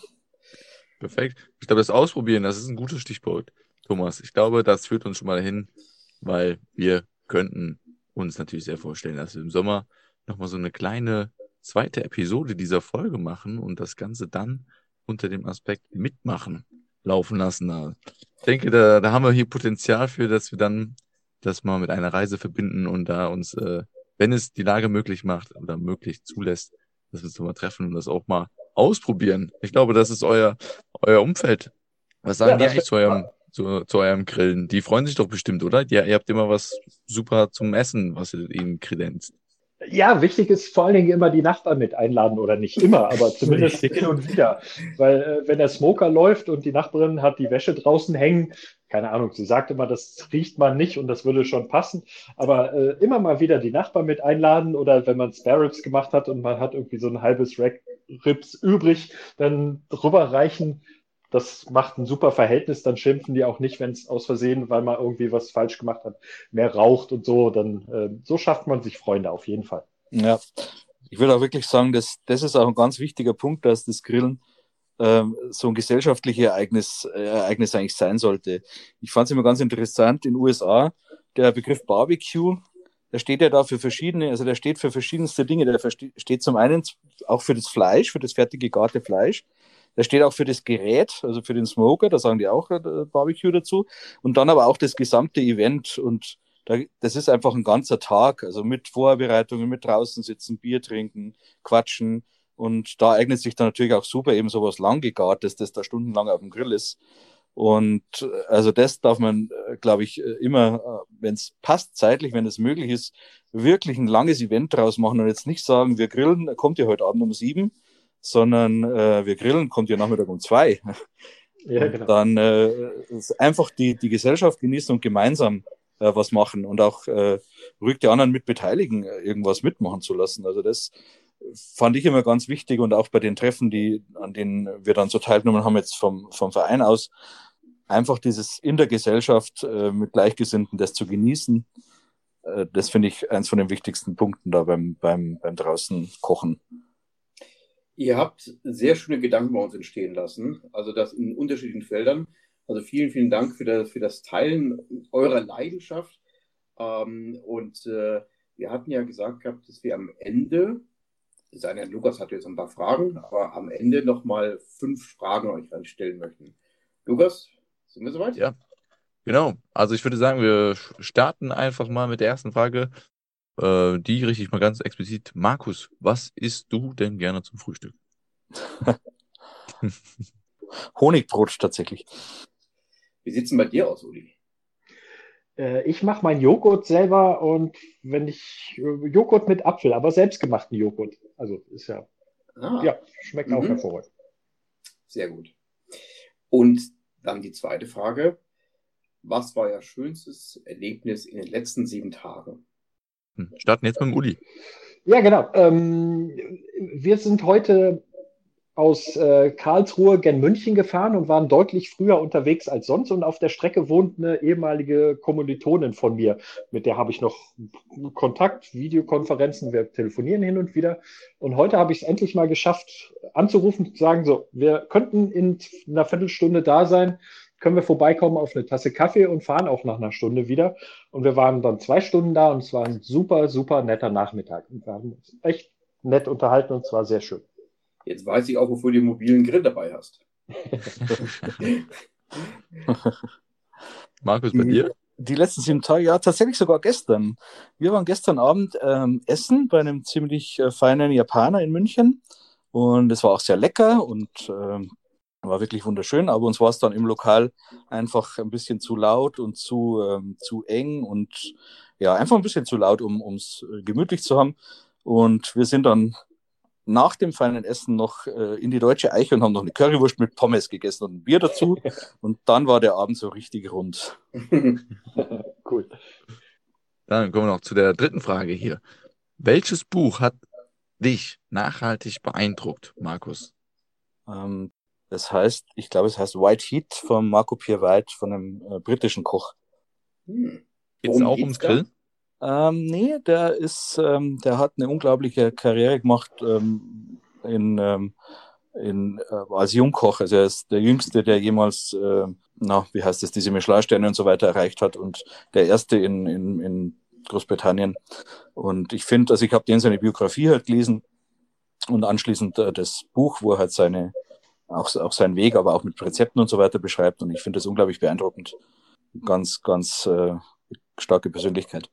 Perfekt. Ich glaube, das Ausprobieren, das ist ein gutes Stichwort, Thomas. Ich glaube, das führt uns schon mal hin, weil wir könnten uns natürlich sehr vorstellen, dass wir im Sommer nochmal so eine kleine zweite Episode dieser Folge machen und das Ganze dann unter dem Aspekt mitmachen laufen lassen. Ich denke, da, da haben wir hier Potenzial für, dass wir dann das mal mit einer Reise verbinden und da uns, äh, wenn es die Lage möglich macht oder möglich zulässt, dass wir uns mal treffen und das auch mal ausprobieren. Ich glaube, das ist euer, euer Umfeld. Was sagen ja, die eigentlich zu eurem, zu, zu eurem Grillen? Die freuen sich doch bestimmt, oder? Ja, ihr habt immer was super zum Essen, was ihr ihnen kredenzt. Ja, wichtig ist vor allen Dingen immer die Nachbarn mit einladen oder nicht immer, aber zumindest hin und wieder. Weil äh, wenn der Smoker läuft und die Nachbarin hat die Wäsche draußen hängen, keine Ahnung, sie sagt immer, das riecht man nicht und das würde schon passen. Aber äh, immer mal wieder die Nachbarn mit einladen oder wenn man Spare Ribs gemacht hat und man hat irgendwie so ein halbes Rack Rips übrig, dann rüberreichen. Das macht ein super Verhältnis. Dann schimpfen die auch nicht, wenn es aus Versehen, weil man irgendwie was falsch gemacht hat, mehr raucht und so. Dann äh, so schafft man sich Freunde auf jeden Fall. Ja, ich würde auch wirklich sagen, dass das ist auch ein ganz wichtiger Punkt, dass das Grillen ähm, so ein gesellschaftliches Ereignis, äh, Ereignis eigentlich sein sollte. Ich fand es immer ganz interessant in den USA, der Begriff Barbecue, der steht ja da für verschiedene, also der steht für verschiedenste Dinge. Der steht zum einen auch für das Fleisch, für das fertige garte Fleisch. Der steht auch für das Gerät, also für den Smoker, da sagen die auch äh, Barbecue dazu. Und dann aber auch das gesamte Event. Und da, das ist einfach ein ganzer Tag, also mit Vorbereitungen, mit draußen sitzen, Bier trinken, quatschen. Und da eignet sich dann natürlich auch super eben sowas langgegartes, das da stundenlang auf dem Grill ist. Und äh, also das darf man, äh, glaube ich, immer, wenn es passt zeitlich, wenn es möglich ist, wirklich ein langes Event draus machen und jetzt nicht sagen, wir grillen, kommt ihr heute Abend um sieben, sondern äh, wir grillen, kommt ihr Nachmittag um zwei. Ja, genau. Dann äh, einfach die, die Gesellschaft genießen und gemeinsam äh, was machen und auch äh, ruhig die anderen mit beteiligen, äh, irgendwas mitmachen zu lassen. Also das fand ich immer ganz wichtig und auch bei den Treffen, die, an denen wir dann so teilgenommen haben, jetzt vom, vom Verein aus, einfach dieses in der Gesellschaft äh, mit Gleichgesinnten das zu genießen, äh, das finde ich eins von den wichtigsten Punkten da beim, beim, beim draußen kochen. Ihr habt sehr schöne Gedanken bei uns entstehen lassen, also das in unterschiedlichen Feldern. Also vielen, vielen Dank für das, für das Teilen eurer Leidenschaft. Ähm, und äh, wir hatten ja gesagt gehabt, dass wir am Ende, seine Lukas hat jetzt ein paar Fragen, aber am Ende nochmal fünf Fragen euch stellen möchten. Lukas, sind wir soweit? Ja, genau. Also ich würde sagen, wir starten einfach mal mit der ersten Frage. Äh, die richte ich mal ganz explizit. Markus, was isst du denn gerne zum Frühstück? Honigbrot tatsächlich. Wie sieht es denn bei dir aus, Uli? Äh, ich mache meinen Joghurt selber und wenn ich äh, Joghurt mit Apfel, aber selbstgemachten Joghurt. Also ist ja, ah. ja schmeckt mhm. auch hervorragend. Sehr gut. Und dann die zweite Frage. Was war euer schönstes Erlebnis in den letzten sieben Tagen? Hm, starten jetzt mit dem Uli. Ja, genau. Ähm, wir sind heute aus äh, Karlsruhe gen München gefahren und waren deutlich früher unterwegs als sonst. Und auf der Strecke wohnt eine ehemalige Kommilitonin von mir. Mit der habe ich noch Kontakt, Videokonferenzen, wir telefonieren hin und wieder. Und heute habe ich es endlich mal geschafft, anzurufen zu sagen, so, wir könnten in einer Viertelstunde da sein, können wir vorbeikommen auf eine Tasse Kaffee und fahren auch nach einer Stunde wieder. Und wir waren dann zwei Stunden da und es war ein super, super netter Nachmittag. Und wir haben uns echt nett unterhalten und es war sehr schön. Jetzt weiß ich auch, wofür du den mobilen Grill dabei hast. Markus, bei dir? Die letzten sieben Tage, ja, tatsächlich sogar gestern. Wir waren gestern Abend ähm, essen bei einem ziemlich äh, feinen Japaner in München. Und es war auch sehr lecker und äh, war wirklich wunderschön. Aber uns war es dann im Lokal einfach ein bisschen zu laut und zu, ähm, zu eng und ja, einfach ein bisschen zu laut, um es äh, gemütlich zu haben. Und wir sind dann nach dem feinen Essen noch äh, in die Deutsche Eiche und haben noch eine Currywurst mit Pommes gegessen und ein Bier dazu. und dann war der Abend so richtig rund. cool. Dann kommen wir noch zu der dritten Frage hier. Welches Buch hat dich nachhaltig beeindruckt, Markus? Ähm, das heißt, ich glaube, es heißt White Heat von Marco Pierre White, von einem äh, britischen Koch. Hm. Geht es auch ums Grillen? Ähm, nee, der ist, ähm, der hat eine unglaubliche Karriere gemacht ähm, in, ähm, in, äh, als Jungkoch. Also er ist der Jüngste, der jemals, äh, na, wie heißt es, diese Michelin-Sterne und so weiter erreicht hat und der Erste in, in, in Großbritannien. Und ich finde, also ich habe den seine Biografie halt gelesen und anschließend äh, das Buch, wo er halt seine, auch, auch seinen Weg, aber auch mit Rezepten und so weiter beschreibt. Und ich finde das unglaublich beeindruckend. Ganz, ganz äh, starke Persönlichkeit.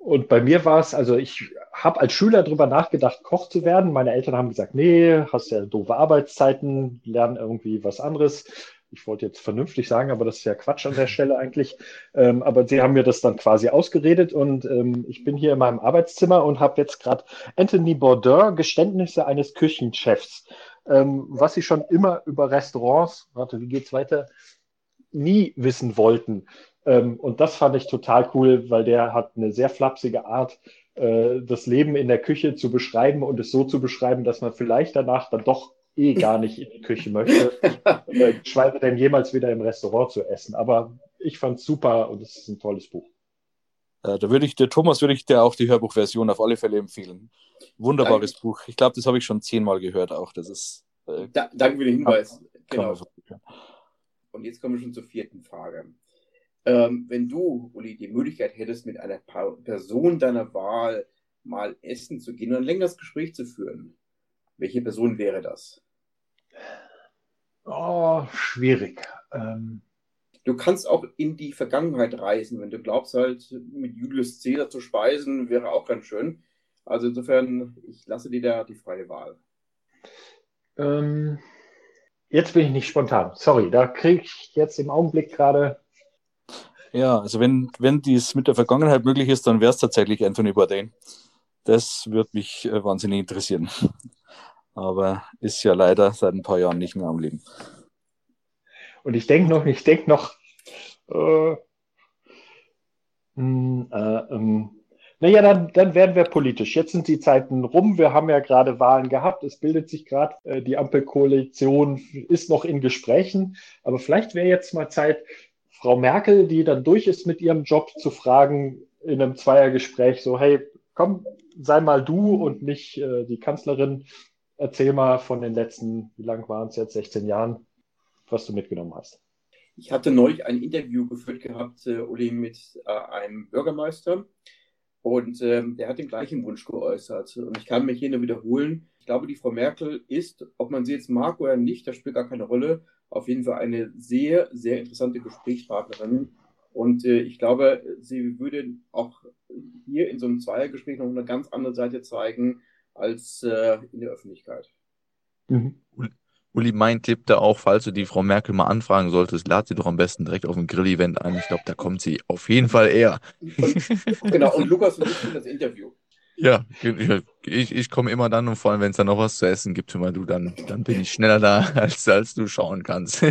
Und bei mir war es, also ich habe als Schüler darüber nachgedacht, Koch zu werden. Meine Eltern haben gesagt, nee, hast ja doofe Arbeitszeiten, lern irgendwie was anderes. Ich wollte jetzt vernünftig sagen, aber das ist ja Quatsch an der Stelle eigentlich. Ähm, aber sie haben mir das dann quasi ausgeredet und ähm, ich bin hier in meinem Arbeitszimmer und habe jetzt gerade Anthony Bourdain, Geständnisse eines Küchenchefs, ähm, was sie schon immer über Restaurants, warte, wie geht's weiter, nie wissen wollten. Ähm, und das fand ich total cool, weil der hat eine sehr flapsige Art, äh, das Leben in der Küche zu beschreiben und es so zu beschreiben, dass man vielleicht danach dann doch eh gar nicht in die Küche möchte, äh, schweige denn jemals wieder im Restaurant zu essen. Aber ich fand es super und es ist ein tolles Buch. Äh, da würde ich der Thomas würde ich dir auch die Hörbuchversion auf alle Fälle empfehlen. Wunderbares danke. Buch. Ich glaube, das habe ich schon zehnmal gehört auch. Das ist. Äh, da, danke für den Hinweis. Genau. Und jetzt kommen wir schon zur vierten Frage. Ähm, wenn du, Uli, die Möglichkeit hättest, mit einer Person deiner Wahl mal essen zu gehen und ein längeres Gespräch zu führen, welche Person wäre das? Oh, schwierig. Ähm... Du kannst auch in die Vergangenheit reisen, wenn du glaubst, halt mit Julius Caesar zu speisen, wäre auch ganz schön. Also insofern, ich lasse dir da die freie Wahl. Ähm, jetzt bin ich nicht spontan. Sorry, da kriege ich jetzt im Augenblick gerade ja, also wenn, wenn dies mit der Vergangenheit möglich ist, dann wäre es tatsächlich Anthony Bourdain. Das würde mich äh, wahnsinnig interessieren. Aber ist ja leider seit ein paar Jahren nicht mehr am Leben. Und ich denke noch, ich denke noch, äh, Hm, äh, ähm, naja, dann, dann werden wir politisch. Jetzt sind die Zeiten rum. Wir haben ja gerade Wahlen gehabt. Es bildet sich gerade, äh, die Ampelkoalition ist noch in Gesprächen. Aber vielleicht wäre jetzt mal Zeit, Frau Merkel, die dann durch ist mit ihrem Job, zu fragen in einem Zweiergespräch so, hey, komm, sei mal du und nicht äh, die Kanzlerin. Erzähl mal von den letzten, wie lang waren es jetzt, 16 Jahren, was du mitgenommen hast. Ich hatte neulich ein Interview geführt gehabt, äh, Uli, mit äh, einem Bürgermeister. Und ähm, der hat den gleichen Wunsch geäußert. Und ich kann mich hier nur wiederholen. Ich glaube, die Frau Merkel ist, ob man sie jetzt mag oder nicht, das spielt gar keine Rolle, auf jeden Fall eine sehr, sehr interessante Gesprächspartnerin. Und äh, ich glaube, sie würde auch hier in so einem Zweiergespräch noch eine ganz andere Seite zeigen als äh, in der Öffentlichkeit. Mhm. Uli, mein Tipp da auch, falls du die Frau Merkel mal anfragen solltest, lad sie doch am besten direkt auf ein Grill-Event ein. Ich glaube, da kommt sie auf jeden Fall eher. Und, genau, und Lukas und ich das Interview. Ja, ich, ich komme immer dann und vor allem, wenn es dann noch was zu essen gibt, immer du, dann, dann bin ich schneller da, als, als du schauen kannst.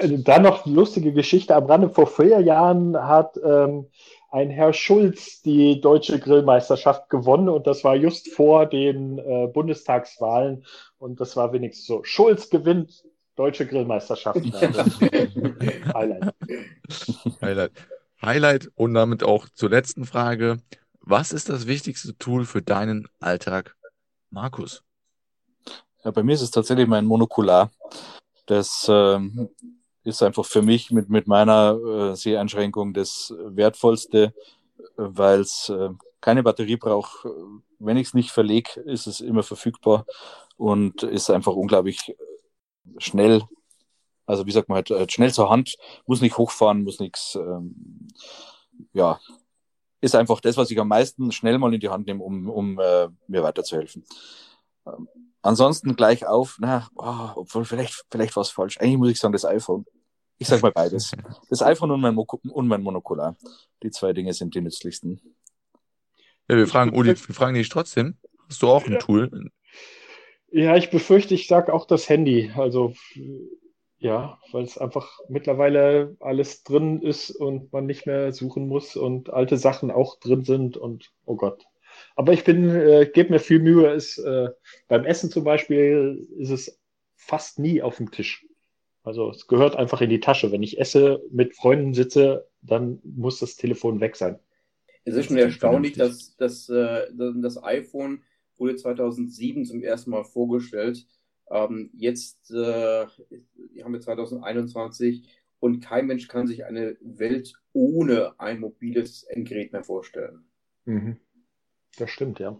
dann noch lustige Geschichte am Rande. Vor vier Jahren hat ähm, ein Herr Schulz die deutsche Grillmeisterschaft gewonnen und das war just vor den äh, Bundestagswahlen und das war wenigstens so. Schulz gewinnt deutsche Grillmeisterschaft. Highlight. Highlight. Highlight und damit auch zur letzten Frage. Was ist das wichtigste Tool für deinen Alltag, Markus? Ja, bei mir ist es tatsächlich mein Monokular. Das äh, ist einfach für mich mit, mit meiner äh, Seheinschränkung das Wertvollste, weil es äh, keine Batterie braucht. Wenn ich es nicht verlege, ist es immer verfügbar und ist einfach unglaublich schnell. Also wie sagt man halt, äh, schnell zur Hand, muss nicht hochfahren, muss nichts. Ähm, ja, ist einfach das, was ich am meisten schnell mal in die Hand nehme, um, um äh, mir weiterzuhelfen. Ähm, ansonsten gleich auf, na, oh, obwohl vielleicht, vielleicht war es falsch. Eigentlich muss ich sagen, das iPhone. Ich sag mal beides. Das iPhone und mein, Mo und mein Monokular. Die zwei Dinge sind die nützlichsten. Ja, wir fragen, Uli, wir fragen dich trotzdem. Hast du auch ein Tool? Ja, ich befürchte, ich sage auch das Handy. Also ja, weil es einfach mittlerweile alles drin ist und man nicht mehr suchen muss und alte Sachen auch drin sind und oh Gott. Aber ich bin, äh, gebe mir viel Mühe, ist äh, beim Essen zum Beispiel ist es fast nie auf dem Tisch. Also es gehört einfach in die Tasche. Wenn ich esse, mit Freunden sitze, dann muss das Telefon weg sein. Es ist schon erstaunlich, dass, dass äh, das iPhone wurde 2007 zum ersten Mal vorgestellt ähm, jetzt äh, haben wir 2021 und kein Mensch kann sich eine Welt ohne ein mobiles Endgerät mehr vorstellen. Mhm. Das stimmt, ja.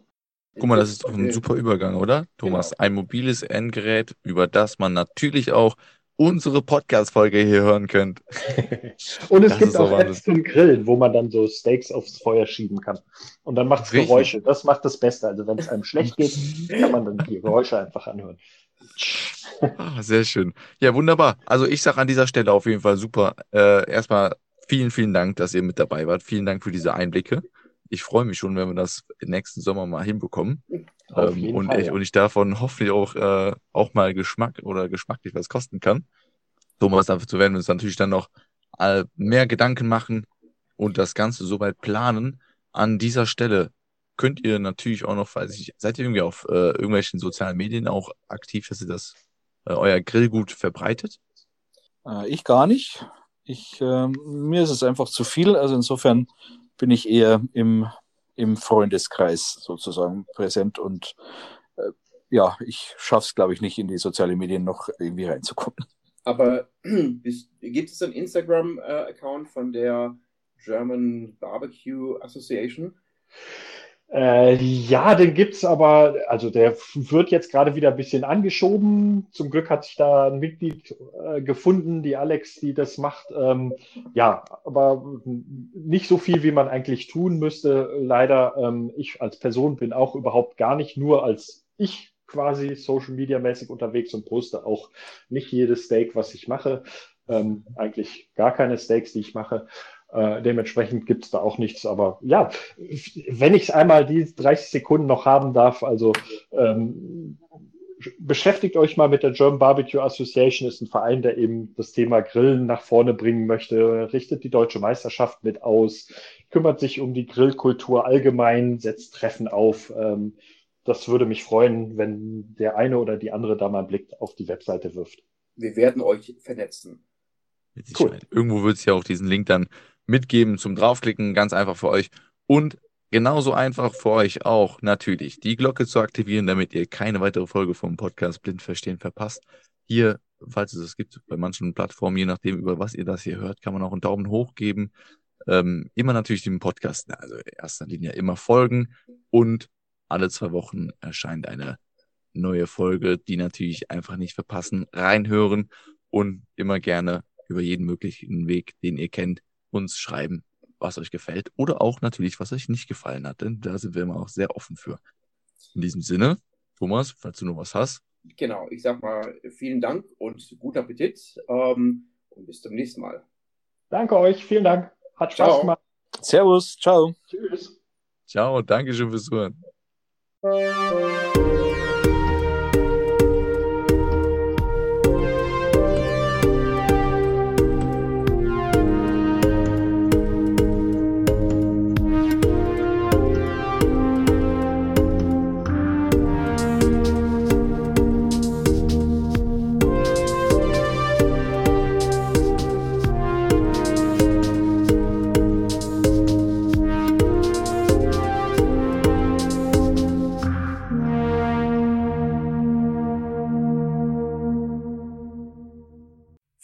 Guck mal, das ist doch ein super Übergang, oder? Thomas, genau. ein mobiles Endgerät, über das man natürlich auch unsere Podcast-Folge hier hören könnt. und es das gibt auch Apps zum Grillen, wo man dann so Steaks aufs Feuer schieben kann. Und dann macht es Geräusche. Das macht das Beste. Also wenn es einem schlecht geht, kann man dann die Geräusche einfach anhören. Ah, sehr schön. Ja, wunderbar. Also ich sage an dieser Stelle auf jeden Fall super. Äh, erstmal vielen, vielen Dank, dass ihr mit dabei wart. Vielen Dank für diese Einblicke. Ich freue mich schon, wenn wir das nächsten Sommer mal hinbekommen. Ähm, und, Fall, ich, ja. und ich davon hoffentlich auch, äh, auch mal Geschmack oder geschmacklich was kosten kann. Thomas, dafür werden wir uns natürlich dann noch äh, mehr Gedanken machen und das Ganze soweit planen. An dieser Stelle könnt ihr natürlich auch noch, weiß ich, seid ihr irgendwie auf äh, irgendwelchen sozialen Medien auch aktiv, dass ihr das äh, euer Grillgut verbreitet? Äh, ich gar nicht. Ich, äh, mir ist es einfach zu viel. Also insofern bin ich eher im, im Freundeskreis sozusagen präsent und äh, ja, ich schaffe es, glaube ich, nicht in die sozialen Medien noch irgendwie reinzukommen. Aber gibt es einen Instagram-Account von der German Barbecue Association? Äh, ja, den gibt's aber, also der wird jetzt gerade wieder ein bisschen angeschoben. Zum Glück hat sich da ein Mitglied äh, gefunden, die Alex, die das macht. Ähm, ja, aber nicht so viel, wie man eigentlich tun müsste. Leider, ähm, ich als Person bin auch überhaupt gar nicht nur als ich quasi Social Media mäßig unterwegs und poste auch nicht jedes Steak, was ich mache. Ähm, eigentlich gar keine Steaks, die ich mache. Äh, dementsprechend gibt es da auch nichts. Aber ja, wenn ich einmal die 30 Sekunden noch haben darf, also ähm, beschäftigt euch mal mit der German Barbecue Association, ist ein Verein, der eben das Thema Grillen nach vorne bringen möchte, richtet die deutsche Meisterschaft mit aus, kümmert sich um die Grillkultur allgemein, setzt Treffen auf. Ähm, das würde mich freuen, wenn der eine oder die andere da mal einen Blick auf die Webseite wirft. Wir werden euch vernetzen. Cool. Irgendwo wird es ja auch diesen Link dann mitgeben zum draufklicken, ganz einfach für euch. Und genauso einfach für euch auch natürlich die Glocke zu aktivieren, damit ihr keine weitere Folge vom Podcast Blind Verstehen verpasst. Hier, falls es es gibt, bei manchen Plattformen, je nachdem, über was ihr das hier hört, kann man auch einen Daumen hoch geben. Ähm, immer natürlich dem Podcast, also in erster Linie immer folgen und alle zwei Wochen erscheint eine neue Folge, die natürlich einfach nicht verpassen, reinhören und immer gerne über jeden möglichen Weg, den ihr kennt, uns schreiben, was euch gefällt oder auch natürlich, was euch nicht gefallen hat, denn da sind wir immer auch sehr offen für. In diesem Sinne, Thomas, falls du noch was hast. Genau, ich sag mal vielen Dank und guten Appetit ähm, und bis zum nächsten Mal. Danke euch, vielen Dank. Hat Spaß ciao. gemacht. Servus, ciao. Tschüss. Ciao, danke schön fürs Zuhören.